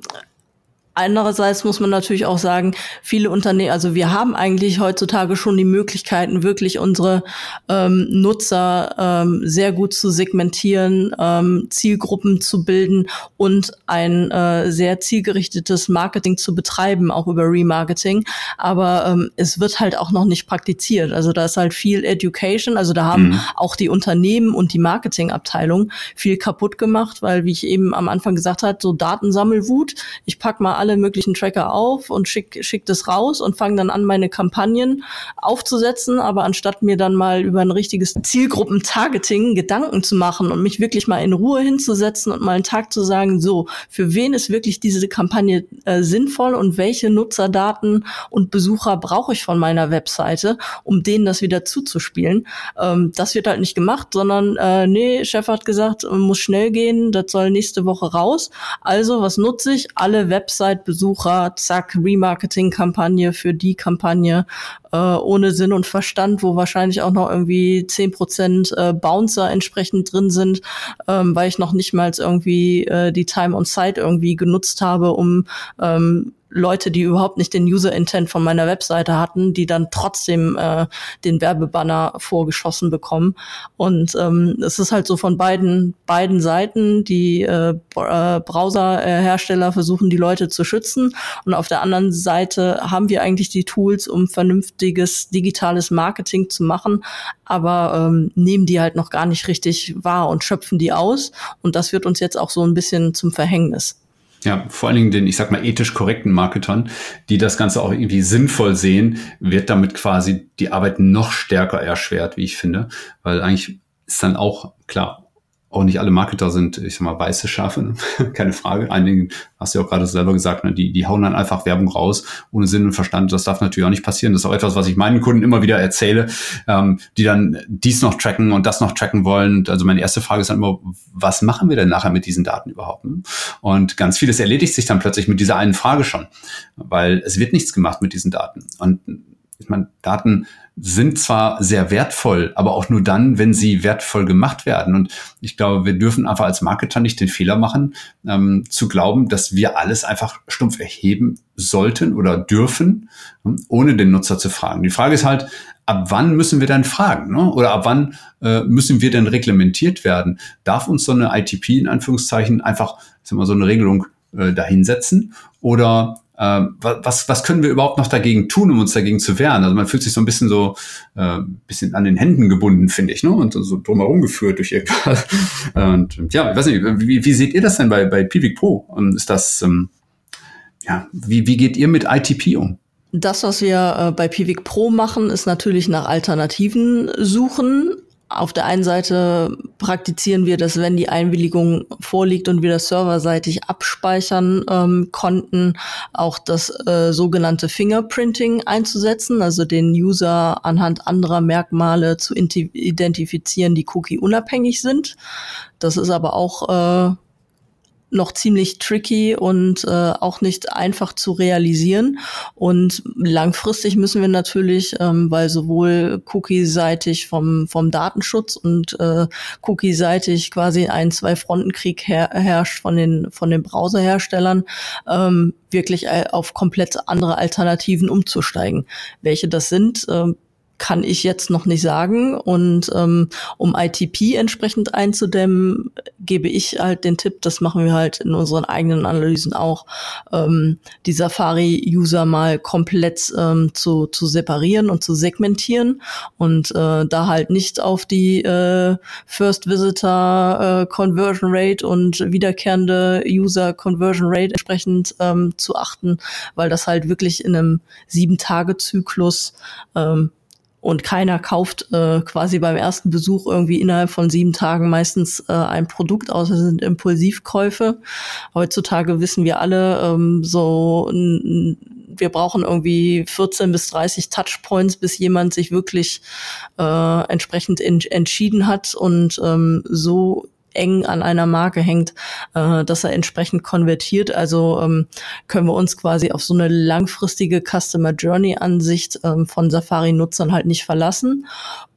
Andererseits muss man natürlich auch sagen, viele Unternehmen, also wir haben eigentlich heutzutage schon die Möglichkeiten, wirklich unsere ähm, Nutzer ähm, sehr gut zu segmentieren, ähm, Zielgruppen zu bilden und ein äh, sehr zielgerichtetes Marketing zu betreiben, auch über Remarketing. Aber ähm, es wird halt auch noch nicht praktiziert. Also da ist halt viel Education. Also da haben mhm. auch die Unternehmen und die Marketingabteilung viel kaputt gemacht, weil, wie ich eben am Anfang gesagt habe, so Datensammelwut. Ich pack mal alle möglichen Tracker auf und schick, schick das raus und fange dann an, meine Kampagnen aufzusetzen. Aber anstatt mir dann mal über ein richtiges Zielgruppentargeting Gedanken zu machen und mich wirklich mal in Ruhe hinzusetzen und mal einen Tag zu sagen, so, für wen ist wirklich diese Kampagne äh, sinnvoll und welche Nutzerdaten und Besucher brauche ich von meiner Webseite, um denen das wieder zuzuspielen. Ähm, das wird halt nicht gemacht, sondern äh, nee, Chef hat gesagt, muss schnell gehen, das soll nächste Woche raus. Also, was nutze ich? Alle Website Besucher, zack, Remarketing-Kampagne für die Kampagne äh, ohne Sinn und Verstand, wo wahrscheinlich auch noch irgendwie zehn Prozent äh, Bouncer entsprechend drin sind, ähm, weil ich noch nicht mal irgendwie äh, die Time on Site irgendwie genutzt habe, um ähm, Leute, die überhaupt nicht den User-Intent von meiner Webseite hatten, die dann trotzdem äh, den Werbebanner vorgeschossen bekommen. Und ähm, es ist halt so von beiden, beiden Seiten, die äh, äh Browserhersteller versuchen, die Leute zu schützen. Und auf der anderen Seite haben wir eigentlich die Tools, um vernünftiges digitales Marketing zu machen, aber ähm, nehmen die halt noch gar nicht richtig wahr und schöpfen die aus. Und das wird uns jetzt auch so ein bisschen zum Verhängnis. Ja, vor allen Dingen den, ich sag mal, ethisch korrekten Marketern, die das Ganze auch irgendwie sinnvoll sehen, wird damit quasi die Arbeit noch stärker erschwert, wie ich finde. Weil eigentlich ist dann auch klar, auch nicht alle Marketer sind, ich sag mal, weiße Schafe, ne? keine Frage. Einigen, hast du ja auch gerade selber gesagt, ne? die, die hauen dann einfach Werbung raus, ohne Sinn und Verstand. Das darf natürlich auch nicht passieren. Das ist auch etwas, was ich meinen Kunden immer wieder erzähle, ähm, die dann dies noch tracken und das noch tracken wollen. Also meine erste Frage ist dann immer, was machen wir denn nachher mit diesen Daten überhaupt? Ne? Und ganz vieles erledigt sich dann plötzlich mit dieser einen Frage schon, weil es wird nichts gemacht mit diesen Daten. Und ich meine, Daten sind zwar sehr wertvoll, aber auch nur dann, wenn sie wertvoll gemacht werden. Und ich glaube, wir dürfen einfach als Marketer nicht den Fehler machen, ähm, zu glauben, dass wir alles einfach stumpf erheben sollten oder dürfen, ähm, ohne den Nutzer zu fragen. Die Frage ist halt, ab wann müssen wir denn fragen? Ne? Oder ab wann äh, müssen wir denn reglementiert werden? Darf uns so eine ITP in Anführungszeichen einfach sagen wir, so eine Regelung äh, dahinsetzen? Oder was, was können wir überhaupt noch dagegen tun, um uns dagegen zu wehren? Also man fühlt sich so ein bisschen so äh, bisschen an den Händen gebunden, finde ich, ne? Und so drumherum geführt durch irgendwas. Und ja, ich weiß nicht, wie, wie seht ihr das denn bei, bei Pivik Pro? Und ist das, ähm, ja, wie, wie geht ihr mit ITP um? Das, was wir äh, bei Pivik Pro machen, ist natürlich nach Alternativen suchen. Auf der einen Seite praktizieren wir, dass wenn die Einwilligung vorliegt und wir das serverseitig abspeichern ähm, konnten, auch das äh, sogenannte Fingerprinting einzusetzen, also den User anhand anderer Merkmale zu identifizieren, die cookie unabhängig sind. Das ist aber auch äh, noch ziemlich tricky und äh, auch nicht einfach zu realisieren. Und langfristig müssen wir natürlich, ähm, weil sowohl cookie-seitig vom, vom Datenschutz und äh, cookie-seitig quasi ein Zwei-Fronten-Krieg her herrscht von den, von den Browserherstellern, ähm, wirklich äh, auf komplett andere Alternativen umzusteigen. Welche das sind, äh, kann ich jetzt noch nicht sagen. Und ähm, um ITP entsprechend einzudämmen, gebe ich halt den Tipp, das machen wir halt in unseren eigenen Analysen auch, ähm, die Safari-User mal komplett ähm, zu, zu separieren und zu segmentieren und äh, da halt nicht auf die äh, First Visitor äh, Conversion Rate und wiederkehrende User Conversion Rate entsprechend ähm, zu achten, weil das halt wirklich in einem Sieben-Tage-Zyklus ähm, und keiner kauft äh, quasi beim ersten Besuch irgendwie innerhalb von sieben Tagen meistens äh, ein Produkt aus. Das sind Impulsivkäufe. Heutzutage wissen wir alle, ähm, so wir brauchen irgendwie 14 bis 30 Touchpoints, bis jemand sich wirklich äh, entsprechend entschieden hat und ähm, so eng an einer Marke hängt, äh, dass er entsprechend konvertiert. Also ähm, können wir uns quasi auf so eine langfristige Customer Journey Ansicht ähm, von Safari-Nutzern halt nicht verlassen.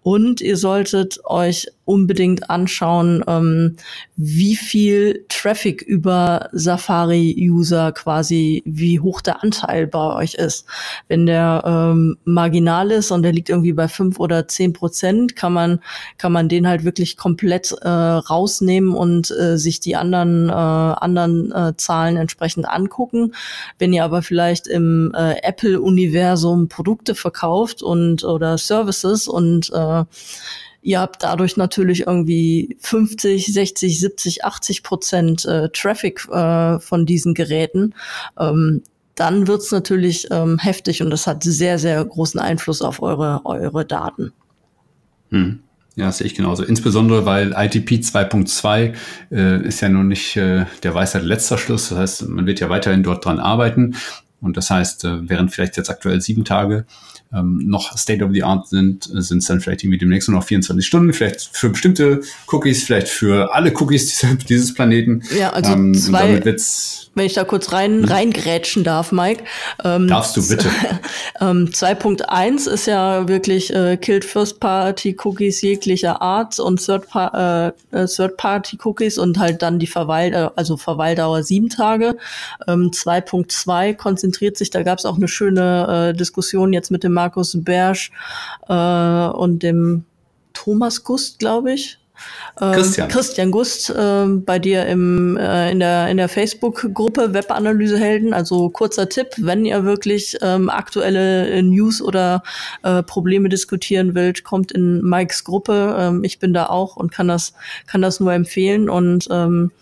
Und ihr solltet euch unbedingt anschauen, ähm, wie viel Traffic über Safari-User quasi, wie hoch der Anteil bei euch ist. Wenn der ähm, marginal ist und der liegt irgendwie bei fünf oder zehn Prozent, kann man, kann man den halt wirklich komplett äh, rausnehmen und äh, sich die anderen, äh, anderen äh, Zahlen entsprechend angucken. Wenn ihr aber vielleicht im äh, Apple-Universum Produkte verkauft und oder Services und äh, Ihr habt dadurch natürlich irgendwie 50, 60, 70, 80 Prozent äh, Traffic äh, von diesen Geräten. Ähm, dann wird's natürlich ähm, heftig und das hat sehr, sehr großen Einfluss auf eure, eure Daten. Hm. Ja, sehe ich genauso. Insbesondere, weil ITP 2.2 äh, ist ja nun nicht äh, der Weisheit letzter Schluss. Das heißt, man wird ja weiterhin dort dran arbeiten. Und das heißt, äh, während vielleicht jetzt aktuell sieben Tage ähm, noch State of the Art sind, sind es dann vielleicht irgendwie demnächst nur noch 24 Stunden, vielleicht für bestimmte Cookies, vielleicht für alle Cookies dieses, Planeten. Ja, also ähm, zwei, wenn ich da kurz rein, hm? reingrätschen darf, Mike. Ähm, Darfst du bitte. ähm, 2.1 ist ja wirklich äh, Killed First Party Cookies jeglicher Art und Third, pa äh, Third Party Cookies und halt dann die Verweil, äh, also Verweildauer sieben Tage. Ähm, 2.2 konzentriert sich, da gab es auch eine schöne äh, Diskussion jetzt mit dem Markus Bersch äh, und dem Thomas Gust, glaube ich. Ähm, Christian. Christian Gust äh, bei dir im, äh, in der, in der Facebook-Gruppe Webanalysehelden. Also kurzer Tipp, wenn ihr wirklich ähm, aktuelle News oder äh, Probleme diskutieren wollt, kommt in Mikes Gruppe. Ähm, ich bin da auch und kann das, kann das nur empfehlen. Und ähm,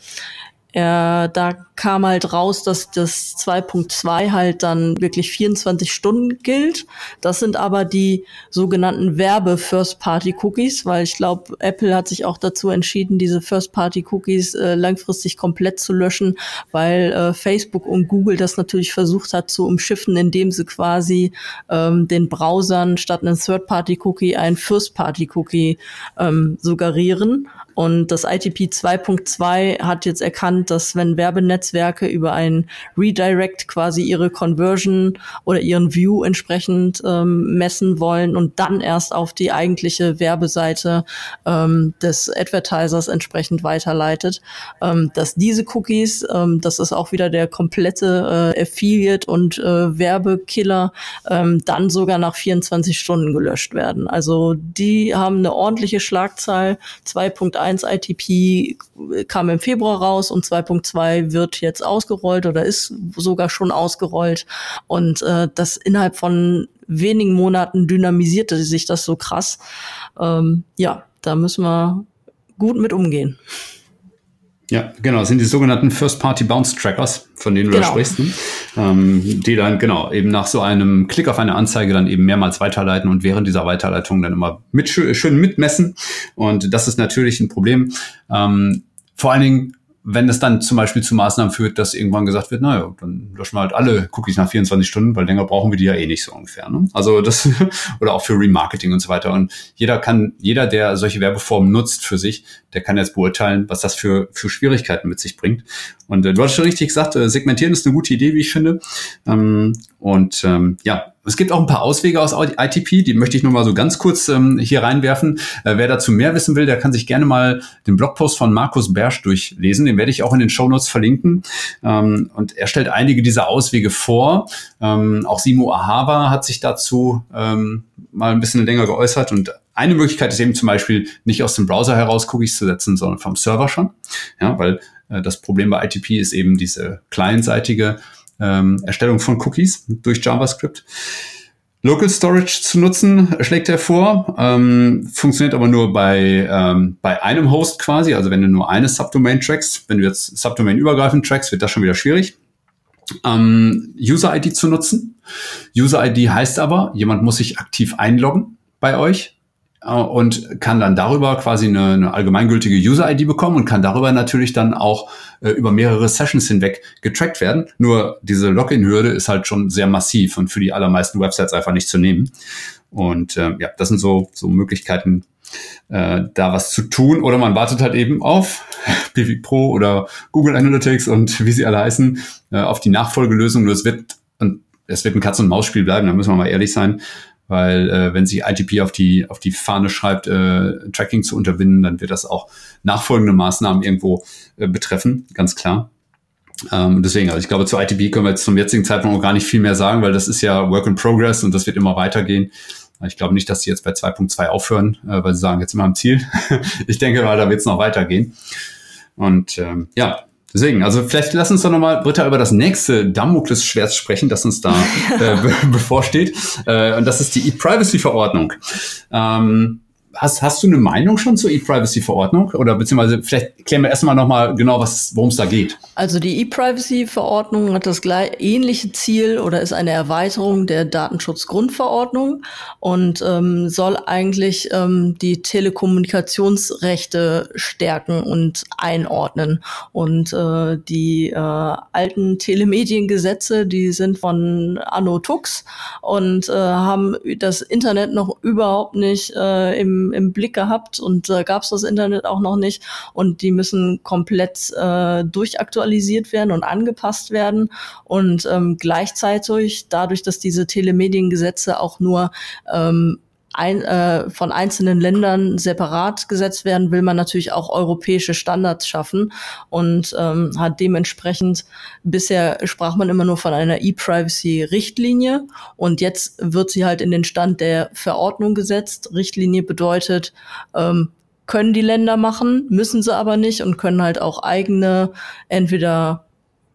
er, da kam halt raus, dass das 2.2 halt dann wirklich 24 Stunden gilt. Das sind aber die sogenannten Werbe-First-Party-Cookies, weil ich glaube, Apple hat sich auch dazu entschieden, diese First-Party-Cookies äh, langfristig komplett zu löschen, weil äh, Facebook und Google das natürlich versucht hat zu umschiffen, indem sie quasi ähm, den Browsern statt einem Third-Party-Cookie ein First-Party-Cookie ähm, suggerieren. Und das ITP 2.2 hat jetzt erkannt, dass wenn Werbenetzwerke über ein Redirect quasi ihre Conversion oder ihren View entsprechend ähm, messen wollen und dann erst auf die eigentliche Werbeseite ähm, des Advertisers entsprechend weiterleitet, ähm, dass diese Cookies, ähm, das ist auch wieder der komplette äh, Affiliate und äh, Werbekiller, ähm, dann sogar nach 24 Stunden gelöscht werden. Also die haben eine ordentliche Schlagzahl. 2.1 2.1 ITP kam im Februar raus und 2.2 wird jetzt ausgerollt oder ist sogar schon ausgerollt. Und äh, das innerhalb von wenigen Monaten dynamisierte sich das so krass. Ähm, ja, da müssen wir gut mit umgehen. Ja, genau, das sind die sogenannten First-Party-Bounce-Trackers, von denen du genau. da sprichst, ne? ähm, die dann genau eben nach so einem Klick auf eine Anzeige dann eben mehrmals weiterleiten und während dieser Weiterleitung dann immer mit, schön mitmessen. Und das ist natürlich ein Problem. Ähm, vor allen Dingen wenn es dann zum Beispiel zu Maßnahmen führt, dass irgendwann gesagt wird, naja, dann löschen wir halt alle Cookies nach 24 Stunden, weil länger brauchen wir die ja eh nicht so ungefähr. Ne? Also das, oder auch für Remarketing und so weiter. Und jeder kann, jeder, der solche Werbeformen nutzt für sich, der kann jetzt beurteilen, was das für, für Schwierigkeiten mit sich bringt. Und äh, du hast schon richtig gesagt, äh, segmentieren ist eine gute Idee, wie ich finde. Ähm, und ähm, ja, es gibt auch ein paar Auswege aus ITP, die möchte ich nur mal so ganz kurz ähm, hier reinwerfen. Äh, wer dazu mehr wissen will, der kann sich gerne mal den Blogpost von Markus Bersch durchlesen. Den werde ich auch in den Shownotes verlinken. Ähm, und er stellt einige dieser Auswege vor. Ähm, auch Simo Ahava hat sich dazu ähm, mal ein bisschen länger geäußert. Und eine Möglichkeit ist eben zum Beispiel nicht aus dem Browser heraus Cookies zu setzen, sondern vom Server schon. Ja, weil äh, das Problem bei ITP ist eben diese clientseitige ähm, Erstellung von Cookies durch JavaScript. Local Storage zu nutzen, schlägt er vor, ähm, funktioniert aber nur bei, ähm, bei einem Host quasi, also wenn du nur eine Subdomain trackst, wenn du jetzt Subdomain übergreifend trackst, wird das schon wieder schwierig. Ähm, User-ID zu nutzen. User-ID heißt aber, jemand muss sich aktiv einloggen bei euch und kann dann darüber quasi eine, eine allgemeingültige User-ID bekommen und kann darüber natürlich dann auch äh, über mehrere Sessions hinweg getrackt werden. Nur diese Login-Hürde ist halt schon sehr massiv und für die allermeisten Websites einfach nicht zu nehmen. Und äh, ja, das sind so, so Möglichkeiten, äh, da was zu tun. Oder man wartet halt eben auf Pivik Pro oder Google Analytics und wie sie alle heißen, äh, auf die Nachfolgelösung. Nur es wird, und es wird ein Katz-und-Maus-Spiel bleiben, da müssen wir mal ehrlich sein weil äh, wenn sich ITP auf die auf die Fahne schreibt, äh, Tracking zu unterbinden, dann wird das auch nachfolgende Maßnahmen irgendwo äh, betreffen, ganz klar. Ähm, deswegen, also ich glaube, zu ITP können wir jetzt zum jetzigen Zeitpunkt auch gar nicht viel mehr sagen, weil das ist ja Work in Progress und das wird immer weitergehen. Ich glaube nicht, dass sie jetzt bei 2.2 aufhören, äh, weil sie sagen, jetzt sind wir am Ziel. ich denke mal, da wird es noch weitergehen. Und ähm, ja, Deswegen, also vielleicht lass uns doch nochmal, Britta, über das nächste Damoklesschwert sprechen, das uns da äh, be bevorsteht. Äh, und das ist die E-Privacy-Verordnung. Ähm, hast, hast du eine Meinung schon zur E-Privacy-Verordnung? Oder beziehungsweise vielleicht klären wir erstmal nochmal genau, worum es da geht. Also die E-Privacy-Verordnung hat das gleich, ähnliche Ziel oder ist eine Erweiterung der Datenschutzgrundverordnung und ähm, soll eigentlich ähm, die Telekommunikationsrechte stärken und einordnen. Und äh, die äh, alten Telemediengesetze, die sind von Anno Tux und äh, haben das Internet noch überhaupt nicht äh, im Blick gehabt und äh, gab es das Internet auch noch nicht. Und die müssen komplett äh, durchaktualisiert werden und angepasst werden. Und ähm, gleichzeitig dadurch, dass diese Telemediengesetze auch nur ähm, ein, äh, von einzelnen Ländern separat gesetzt werden, will man natürlich auch europäische Standards schaffen und ähm, hat dementsprechend bisher sprach man immer nur von einer E-Privacy-Richtlinie und jetzt wird sie halt in den Stand der Verordnung gesetzt. Richtlinie bedeutet, ähm, können die Länder machen, müssen sie aber nicht und können halt auch eigene entweder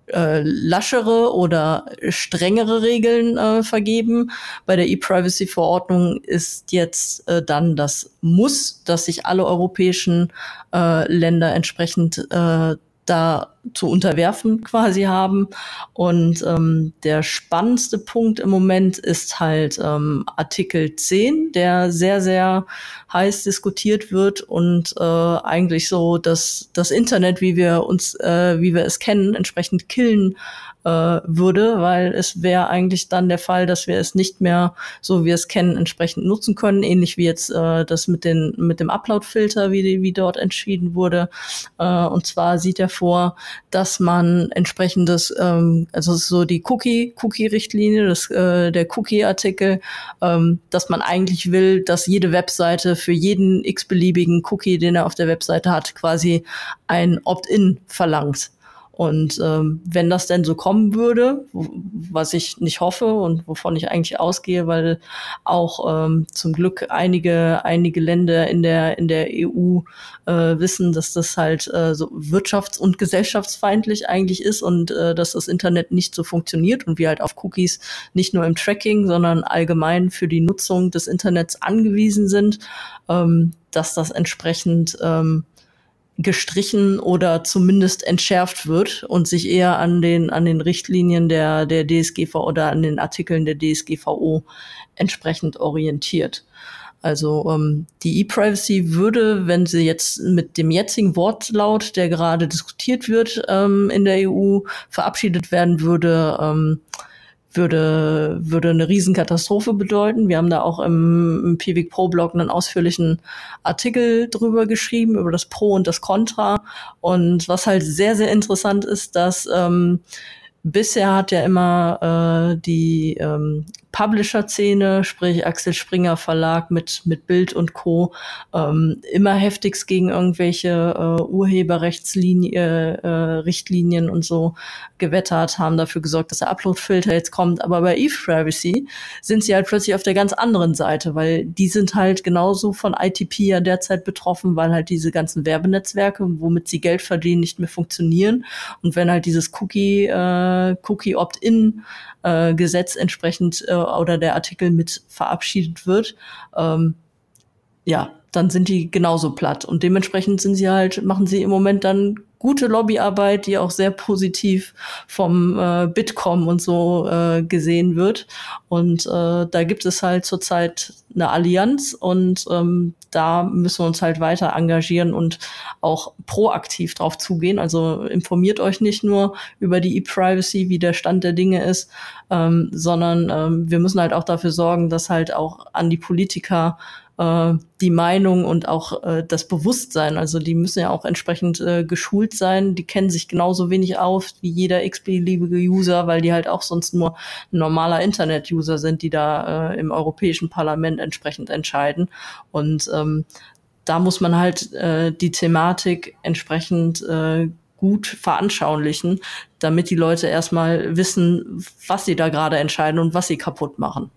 äh, laschere oder strengere Regeln äh, vergeben. Bei der E-Privacy-Verordnung ist jetzt äh, dann das Muss, dass sich alle europäischen äh, Länder entsprechend äh, da zu unterwerfen quasi haben. Und ähm, der spannendste Punkt im Moment ist halt ähm, Artikel 10, der sehr, sehr heiß diskutiert wird und äh, eigentlich so dass das Internet, wie wir uns, äh, wie wir es kennen, entsprechend killen äh, würde, weil es wäre eigentlich dann der Fall, dass wir es nicht mehr, so wie wir es kennen, entsprechend nutzen können, ähnlich wie jetzt äh, das mit, den, mit dem Upload-Filter, wie, wie dort entschieden wurde. Äh, und zwar sieht er vor, dass man entsprechendes, ähm, also so die Cookie, Cookie-Richtlinie, das, äh, der Cookie-Artikel, ähm, dass man eigentlich will, dass jede Webseite für jeden x-beliebigen Cookie, den er auf der Webseite hat, quasi ein Opt-in verlangt. Und ähm, wenn das denn so kommen würde, was ich nicht hoffe und wovon ich eigentlich ausgehe, weil auch ähm, zum Glück einige einige Länder in der in der EU äh, wissen, dass das halt äh, so wirtschafts- und gesellschaftsfeindlich eigentlich ist und äh, dass das Internet nicht so funktioniert und wir halt auf Cookies nicht nur im Tracking, sondern allgemein für die Nutzung des Internets angewiesen sind, ähm, dass das entsprechend ähm, gestrichen oder zumindest entschärft wird und sich eher an den, an den Richtlinien der, der DSGVO oder an den Artikeln der DSGVO entsprechend orientiert. Also ähm, die E-Privacy würde, wenn sie jetzt mit dem jetzigen Wortlaut, der gerade diskutiert wird ähm, in der EU, verabschiedet werden würde, ähm, würde, würde eine Riesenkatastrophe bedeuten. Wir haben da auch im, im Pivik Pro Blog einen ausführlichen Artikel drüber geschrieben, über das Pro und das Contra. Und was halt sehr, sehr interessant ist, dass ähm, bisher hat ja immer äh, die ähm, Publisher-Szene, sprich Axel Springer Verlag mit, mit Bild und Co., ähm, immer heftigst gegen irgendwelche äh, Urheberrechtsrichtlinien äh, und so gewettert, haben dafür gesorgt, dass der Upload-Filter jetzt kommt. Aber bei E-Privacy sind sie halt plötzlich auf der ganz anderen Seite, weil die sind halt genauso von ITP ja derzeit betroffen, weil halt diese ganzen Werbenetzwerke, womit sie Geld verdienen, nicht mehr funktionieren. Und wenn halt dieses Cookie, äh, Cookie Opt-in äh, Gesetz entsprechend äh, oder der Artikel mit verabschiedet wird, ähm, ja, dann sind die genauso platt. Und dementsprechend sind sie halt, machen sie im Moment dann gute Lobbyarbeit, die auch sehr positiv vom äh, Bitkom und so äh, gesehen wird. Und äh, da gibt es halt zurzeit eine Allianz und ähm, da müssen wir uns halt weiter engagieren und auch proaktiv drauf zugehen. Also informiert euch nicht nur über die E-Privacy, wie der Stand der Dinge ist, ähm, sondern ähm, wir müssen halt auch dafür sorgen, dass halt auch an die Politiker äh, die Meinung und auch äh, das Bewusstsein. Also die müssen ja auch entsprechend äh, geschult sein. Die kennen sich genauso wenig auf wie jeder x-beliebige User, weil die halt auch sonst nur ein normaler Internet-User sind, die da äh, im Europäischen Parlament entsprechend entscheiden. Und ähm, da muss man halt äh, die Thematik entsprechend äh, gut veranschaulichen, damit die Leute erstmal wissen, was sie da gerade entscheiden und was sie kaputt machen.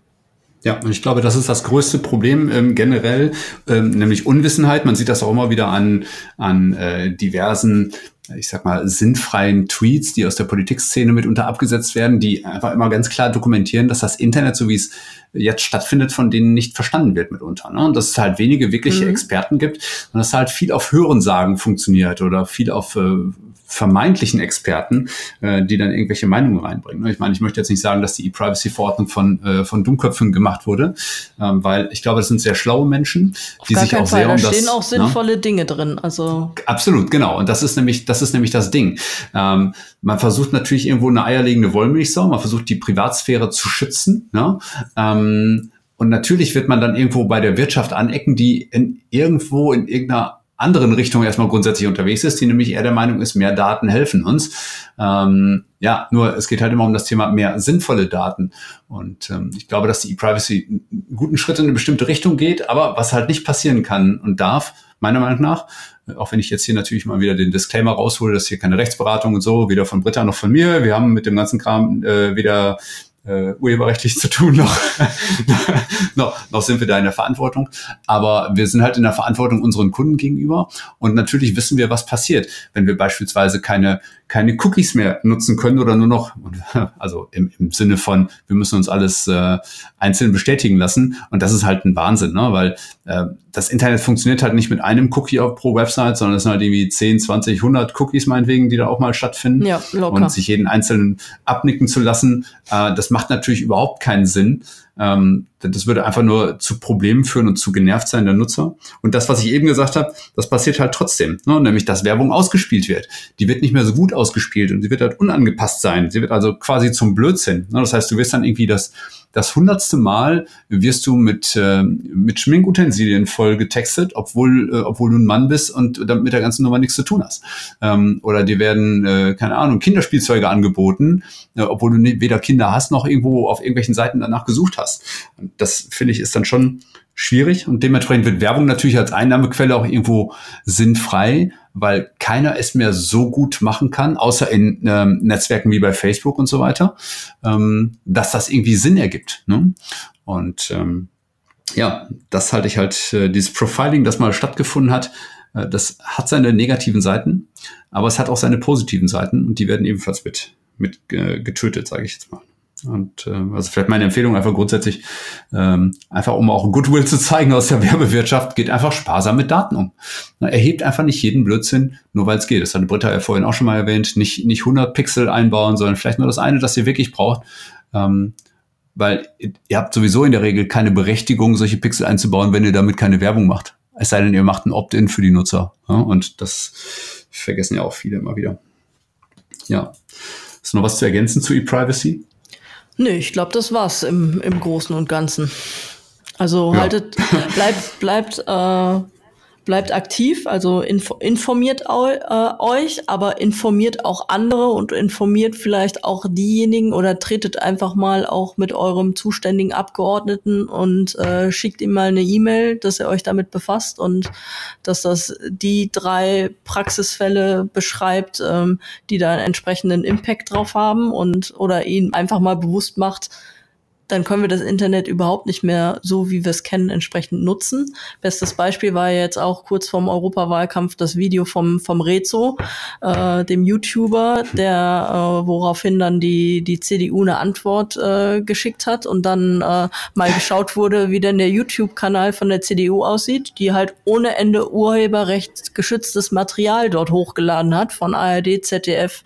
Ja, und ich glaube, das ist das größte Problem ähm, generell, ähm, nämlich Unwissenheit. Man sieht das auch immer wieder an, an äh, diversen ich sag mal, sinnfreien Tweets, die aus der Politikszene mitunter abgesetzt werden, die einfach immer ganz klar dokumentieren, dass das Internet, so wie es jetzt stattfindet, von denen nicht verstanden wird mitunter. Ne? Und dass es halt wenige wirkliche mhm. Experten gibt und dass halt viel auf Hörensagen funktioniert oder viel auf äh, vermeintlichen Experten, äh, die dann irgendwelche Meinungen reinbringen. Ich meine, ich möchte jetzt nicht sagen, dass die E-Privacy-Verordnung von, äh, von Dummköpfen gemacht wurde, ähm, weil ich glaube, das sind sehr schlaue Menschen, Auf die sich auch Fall. sehr um da das... Da stehen auch ne? sinnvolle na? Dinge drin. Also Absolut, genau. Und das ist nämlich, das ist nämlich das Ding. Ähm, man versucht natürlich irgendwo eine eierlegende Wollmilchsau, man versucht die Privatsphäre zu schützen. Ne? Ähm, und natürlich wird man dann irgendwo bei der Wirtschaft anecken, die in irgendwo in irgendeiner anderen Richtung erstmal grundsätzlich unterwegs ist, die nämlich eher der Meinung ist, mehr Daten helfen uns. Ähm, ja, nur es geht halt immer um das Thema mehr sinnvolle Daten. Und ähm, ich glaube, dass die E-Privacy einen guten Schritt in eine bestimmte Richtung geht, aber was halt nicht passieren kann und darf, meiner Meinung nach, auch wenn ich jetzt hier natürlich mal wieder den Disclaimer raushole, dass hier keine Rechtsberatung und so, weder von Britta noch von mir. Wir haben mit dem ganzen Kram äh, weder äh, urheberrechtlich zu tun, noch, noch, noch sind wir da in der Verantwortung. Aber wir sind halt in der Verantwortung unseren Kunden gegenüber. Und natürlich wissen wir, was passiert, wenn wir beispielsweise keine, keine Cookies mehr nutzen können oder nur noch, also im, im Sinne von, wir müssen uns alles äh, einzeln bestätigen lassen. Und das ist halt ein Wahnsinn, ne? weil äh, das Internet funktioniert halt nicht mit einem Cookie pro Website, sondern es sind halt irgendwie 10, 20, 100 Cookies meinetwegen, die da auch mal stattfinden. Ja, locker. Und sich jeden einzelnen abnicken zu lassen, äh, das macht natürlich überhaupt keinen Sinn. Ähm, das würde einfach nur zu Problemen führen und zu genervt sein der Nutzer. Und das, was ich eben gesagt habe, das passiert halt trotzdem. Ne? Nämlich, dass Werbung ausgespielt wird. Die wird nicht mehr so gut ausgespielt und sie wird halt unangepasst sein. Sie wird also quasi zum Blödsinn. Ne? Das heißt, du wirst dann irgendwie das, das hundertste Mal wirst du mit, äh, mit Schminkutensilien voll getextet, obwohl, äh, obwohl du ein Mann bist und damit mit der ganzen Nummer nichts zu tun hast. Ähm, oder dir werden, äh, keine Ahnung, Kinderspielzeuge angeboten, äh, obwohl du weder Kinder hast noch irgendwo auf irgendwelchen Seiten danach gesucht hast. Das finde ich ist dann schon schwierig und dementsprechend wird Werbung natürlich als Einnahmequelle auch irgendwo sinnfrei, weil keiner es mehr so gut machen kann, außer in ähm, Netzwerken wie bei Facebook und so weiter, ähm, dass das irgendwie Sinn ergibt. Ne? Und ähm, ja, das halte ich halt, äh, dieses Profiling, das mal stattgefunden hat, äh, das hat seine negativen Seiten, aber es hat auch seine positiven Seiten und die werden ebenfalls mit, mit äh, getötet, sage ich jetzt mal. Und äh, also vielleicht meine Empfehlung einfach grundsätzlich, ähm, einfach um auch Goodwill zu zeigen aus der Werbewirtschaft, geht einfach sparsam mit Daten um. Erhebt einfach nicht jeden Blödsinn, nur weil es geht. Das hatte Britta ja vorhin auch schon mal erwähnt. Nicht, nicht 100 Pixel einbauen, sondern vielleicht nur das eine, das ihr wirklich braucht. Ähm, weil ihr habt sowieso in der Regel keine Berechtigung, solche Pixel einzubauen, wenn ihr damit keine Werbung macht. Es sei denn, ihr macht ein Opt-in für die Nutzer. Ja? Und das vergessen ja auch viele immer wieder. Ja. Ist noch was zu ergänzen zu ePrivacy? Nö, ich glaube, das war's im, im Großen und Ganzen. Also ja. haltet, bleibt, bleibt äh, bleibt aktiv, also info informiert äh, euch, aber informiert auch andere und informiert vielleicht auch diejenigen oder tretet einfach mal auch mit eurem zuständigen Abgeordneten und äh, schickt ihm mal eine E-Mail, dass er euch damit befasst und dass das die drei Praxisfälle beschreibt, ähm, die da einen entsprechenden Impact drauf haben und oder ihn einfach mal bewusst macht, dann können wir das Internet überhaupt nicht mehr so, wie wir es kennen, entsprechend nutzen. Bestes Beispiel war jetzt auch kurz vorm Europawahlkampf das Video vom, vom Rezo, äh, dem YouTuber, der äh, woraufhin dann die, die CDU eine Antwort äh, geschickt hat und dann äh, mal geschaut wurde, wie denn der YouTube-Kanal von der CDU aussieht, die halt ohne Ende Urheberrecht geschütztes Material dort hochgeladen hat von ARD, ZDF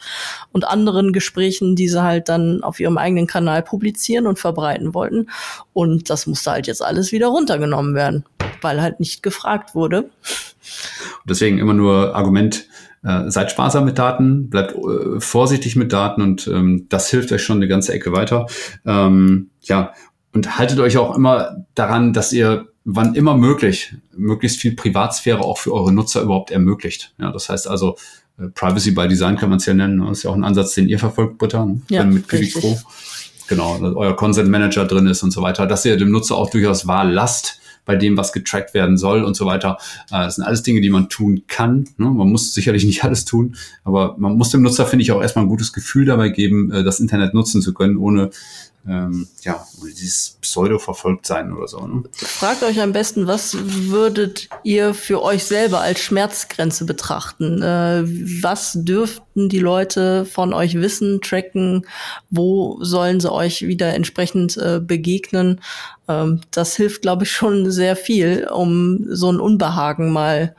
und anderen Gesprächen, die sie halt dann auf ihrem eigenen Kanal publizieren und verbreiten verbreiten wollten. Und das musste halt jetzt alles wieder runtergenommen werden, weil halt nicht gefragt wurde. Deswegen immer nur Argument, äh, seid sparsam mit Daten, bleibt äh, vorsichtig mit Daten und ähm, das hilft euch schon eine ganze Ecke weiter. Ähm, ja, und haltet euch auch immer daran, dass ihr wann immer möglich möglichst viel Privatsphäre auch für eure Nutzer überhaupt ermöglicht. Ja, das heißt also, äh, Privacy by Design kann man es ja nennen. Das ist ja auch ein Ansatz, den ihr verfolgt, Britta, ne? ja, mit Kivik Pro genau, euer Consent Manager drin ist und so weiter, dass ihr dem Nutzer auch durchaus Wahl lasst bei dem, was getrackt werden soll und so weiter. Äh, das sind alles Dinge, die man tun kann. Ne? Man muss sicherlich nicht alles tun, aber man muss dem Nutzer, finde ich, auch erstmal ein gutes Gefühl dabei geben, äh, das Internet nutzen zu können, ohne ähm, ja, dieses Pseudo verfolgt sein oder so. Ne? Fragt euch am besten, was würdet ihr für euch selber als Schmerzgrenze betrachten? Äh, was dürften die Leute von euch wissen, tracken? Wo sollen sie euch wieder entsprechend äh, begegnen? Ähm, das hilft, glaube ich, schon sehr viel, um so ein Unbehagen mal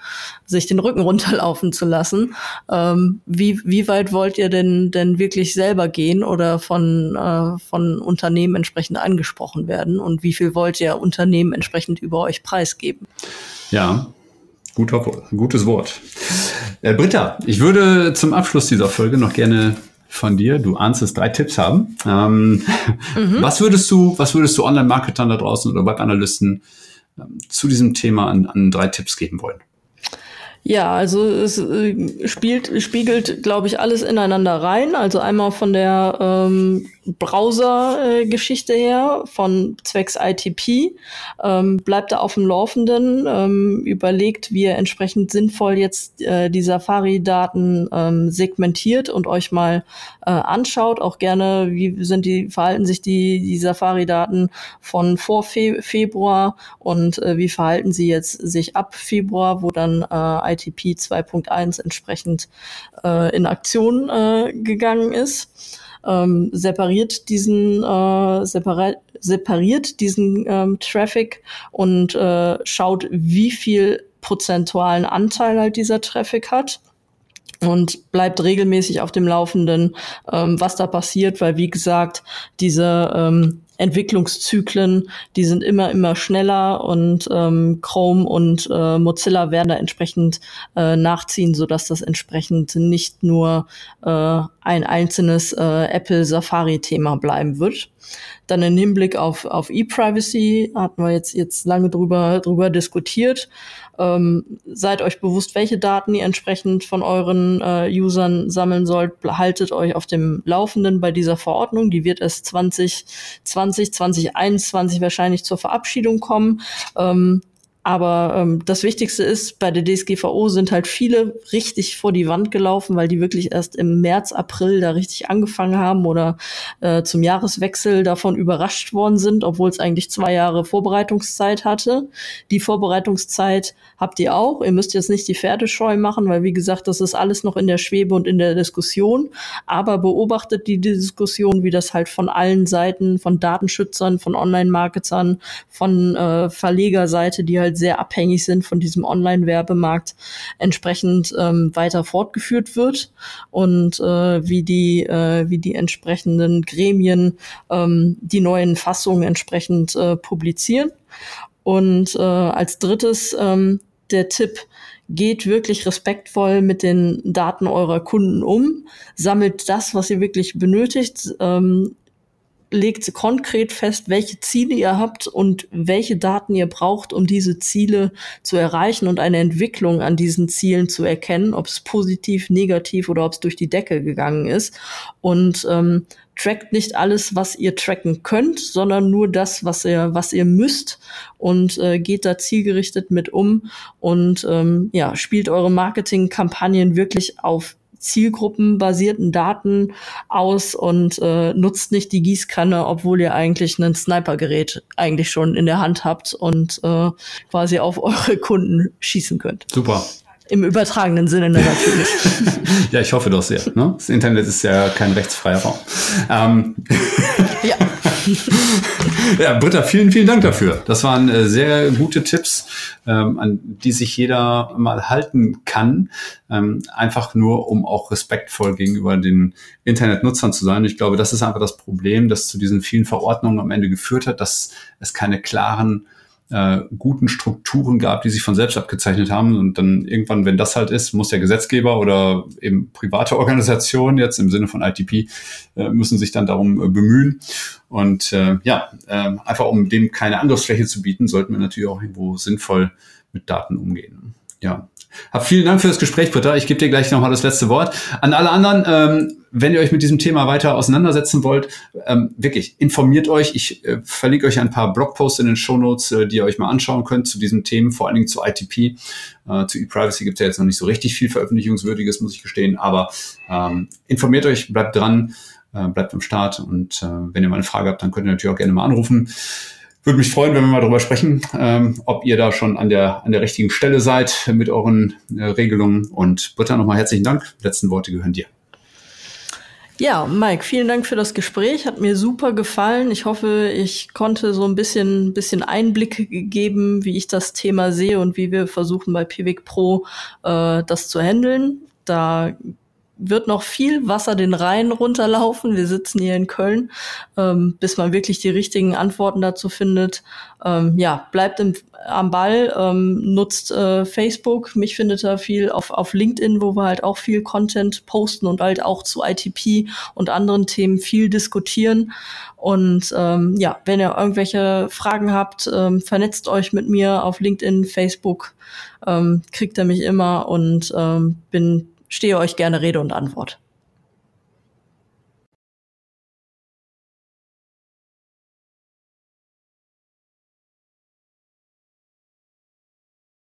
sich den Rücken runterlaufen zu lassen. Ähm, wie, wie weit wollt ihr denn, denn wirklich selber gehen oder von, äh, von Unternehmen entsprechend angesprochen werden? Und wie viel wollt ihr Unternehmen entsprechend über euch preisgeben? Ja, guter, gutes Wort. Äh, Britta, ich würde zum Abschluss dieser Folge noch gerne von dir, du ahnst es, drei Tipps haben. Ähm, mhm. Was würdest du, was würdest du Online-Marketern da draußen oder Webanalysten ähm, zu diesem Thema an, an drei Tipps geben wollen? Ja, also es äh, spielt, spiegelt, glaube ich, alles ineinander rein. Also einmal von der ähm, Browser-Geschichte her, von zwecks ITP, ähm, bleibt da auf dem Laufenden, ähm, überlegt, wie ihr entsprechend sinnvoll jetzt äh, die Safari-Daten ähm, segmentiert und euch mal äh, anschaut. Auch gerne, wie sind die, verhalten sich die, die Safari-Daten von vor Fe Februar und äh, wie verhalten sie jetzt sich ab Februar, wo dann äh, ITP 2.1 entsprechend äh, in Aktion äh, gegangen ist. Ähm, separiert diesen äh, separiert, separiert diesen ähm, Traffic und äh, schaut, wie viel prozentualen Anteil halt dieser Traffic hat und bleibt regelmäßig auf dem Laufenden, ähm, was da passiert, weil wie gesagt, diese ähm, Entwicklungszyklen, die sind immer, immer schneller und ähm, Chrome und äh, Mozilla werden da entsprechend äh, nachziehen, sodass das entsprechend nicht nur äh, ein einzelnes äh, Apple Safari-Thema bleiben wird. Dann im Hinblick auf, auf E-Privacy hatten wir jetzt, jetzt lange drüber, drüber diskutiert. Ähm, seid euch bewusst, welche Daten ihr entsprechend von euren äh, Usern sammeln sollt. Haltet euch auf dem Laufenden bei dieser Verordnung. Die wird erst 2020, 2021 wahrscheinlich zur Verabschiedung kommen. Ähm, Aber ähm, das Wichtigste ist, bei der DSGVO sind halt viele richtig vor die Wand gelaufen, weil die wirklich erst im März, April da richtig angefangen haben oder äh, zum Jahreswechsel davon überrascht worden sind, obwohl es eigentlich zwei Jahre Vorbereitungszeit hatte. Die Vorbereitungszeit habt ihr auch. Ihr müsst jetzt nicht die Pferde scheu machen, weil wie gesagt, das ist alles noch in der Schwebe und in der Diskussion. Aber beobachtet die Diskussion, wie das halt von allen Seiten, von Datenschützern, von Online-Marketern, von äh, Verlegerseite, die halt sehr abhängig sind von diesem Online-Werbemarkt, entsprechend ähm, weiter fortgeführt wird und äh, wie die äh, wie die entsprechenden Gremien ähm, die neuen Fassungen entsprechend äh, publizieren. Und äh, als drittes ähm, der Tipp, geht wirklich respektvoll mit den Daten eurer Kunden um, sammelt das, was ihr wirklich benötigt, ähm, legt konkret fest, welche Ziele ihr habt und welche Daten ihr braucht, um diese Ziele zu erreichen und eine Entwicklung an diesen Zielen zu erkennen, ob es positiv, negativ oder ob es durch die Decke gegangen ist. Und ähm, trackt nicht alles, was ihr tracken könnt, sondern nur das, was ihr, was ihr müsst und äh, geht da zielgerichtet mit um und ähm, ja, spielt eure Marketingkampagnen wirklich auf zielgruppenbasierten Daten aus und äh, nutzt nicht die Gießkanne, obwohl ihr eigentlich ein Snipergerät eigentlich schon in der Hand habt und äh, quasi auf eure Kunden schießen könnt. Super. Im übertragenen Sinne natürlich. ja, ich hoffe doch sehr. Ne? Das Internet ist ja kein rechtsfreier Raum. Ähm. Ja. ja, Britta, vielen, vielen Dank dafür. Das waren äh, sehr gute Tipps, ähm, an die sich jeder mal halten kann. Ähm, einfach nur, um auch respektvoll gegenüber den Internetnutzern zu sein. Ich glaube, das ist einfach das Problem, das zu diesen vielen Verordnungen am Ende geführt hat, dass es keine klaren äh, guten Strukturen gab, die sich von selbst abgezeichnet haben. Und dann irgendwann, wenn das halt ist, muss der Gesetzgeber oder eben private Organisationen jetzt im Sinne von ITP äh, müssen sich dann darum äh, bemühen. Und äh, ja, äh, einfach um dem keine Angriffsfläche zu bieten, sollten wir natürlich auch irgendwo sinnvoll mit Daten umgehen. Ja, hab vielen Dank für das Gespräch, Britta. Ich gebe dir gleich nochmal das letzte Wort. An alle anderen, ähm, wenn ihr euch mit diesem Thema weiter auseinandersetzen wollt, ähm, wirklich informiert euch. Ich äh, verlinke euch ein paar Blogposts in den Shownotes, äh, die ihr euch mal anschauen könnt zu diesen Themen, vor allen Dingen zu ITP. Äh, zu E-Privacy gibt es ja jetzt noch nicht so richtig viel Veröffentlichungswürdiges, muss ich gestehen. Aber ähm, informiert euch, bleibt dran, äh, bleibt am Start. Und äh, wenn ihr mal eine Frage habt, dann könnt ihr natürlich auch gerne mal anrufen. Würde mich freuen, wenn wir mal darüber sprechen, ähm, ob ihr da schon an der, an der richtigen Stelle seid mit euren äh, Regelungen. Und Britta, nochmal herzlichen Dank. Letzten Worte gehören dir. Ja, Mike, vielen Dank für das Gespräch. Hat mir super gefallen. Ich hoffe, ich konnte so ein bisschen, bisschen Einblick geben, wie ich das Thema sehe und wie wir versuchen bei Pivik Pro äh, das zu handeln. Da wird noch viel Wasser den Rhein runterlaufen. Wir sitzen hier in Köln, ähm, bis man wirklich die richtigen Antworten dazu findet. Ähm, ja, bleibt im, am Ball, ähm, nutzt äh, Facebook. Mich findet da viel auf, auf LinkedIn, wo wir halt auch viel Content posten und halt auch zu ITP und anderen Themen viel diskutieren. Und ähm, ja, wenn ihr irgendwelche Fragen habt, ähm, vernetzt euch mit mir auf LinkedIn, Facebook, ähm, kriegt ihr mich immer und ähm, bin stehe euch gerne Rede und Antwort.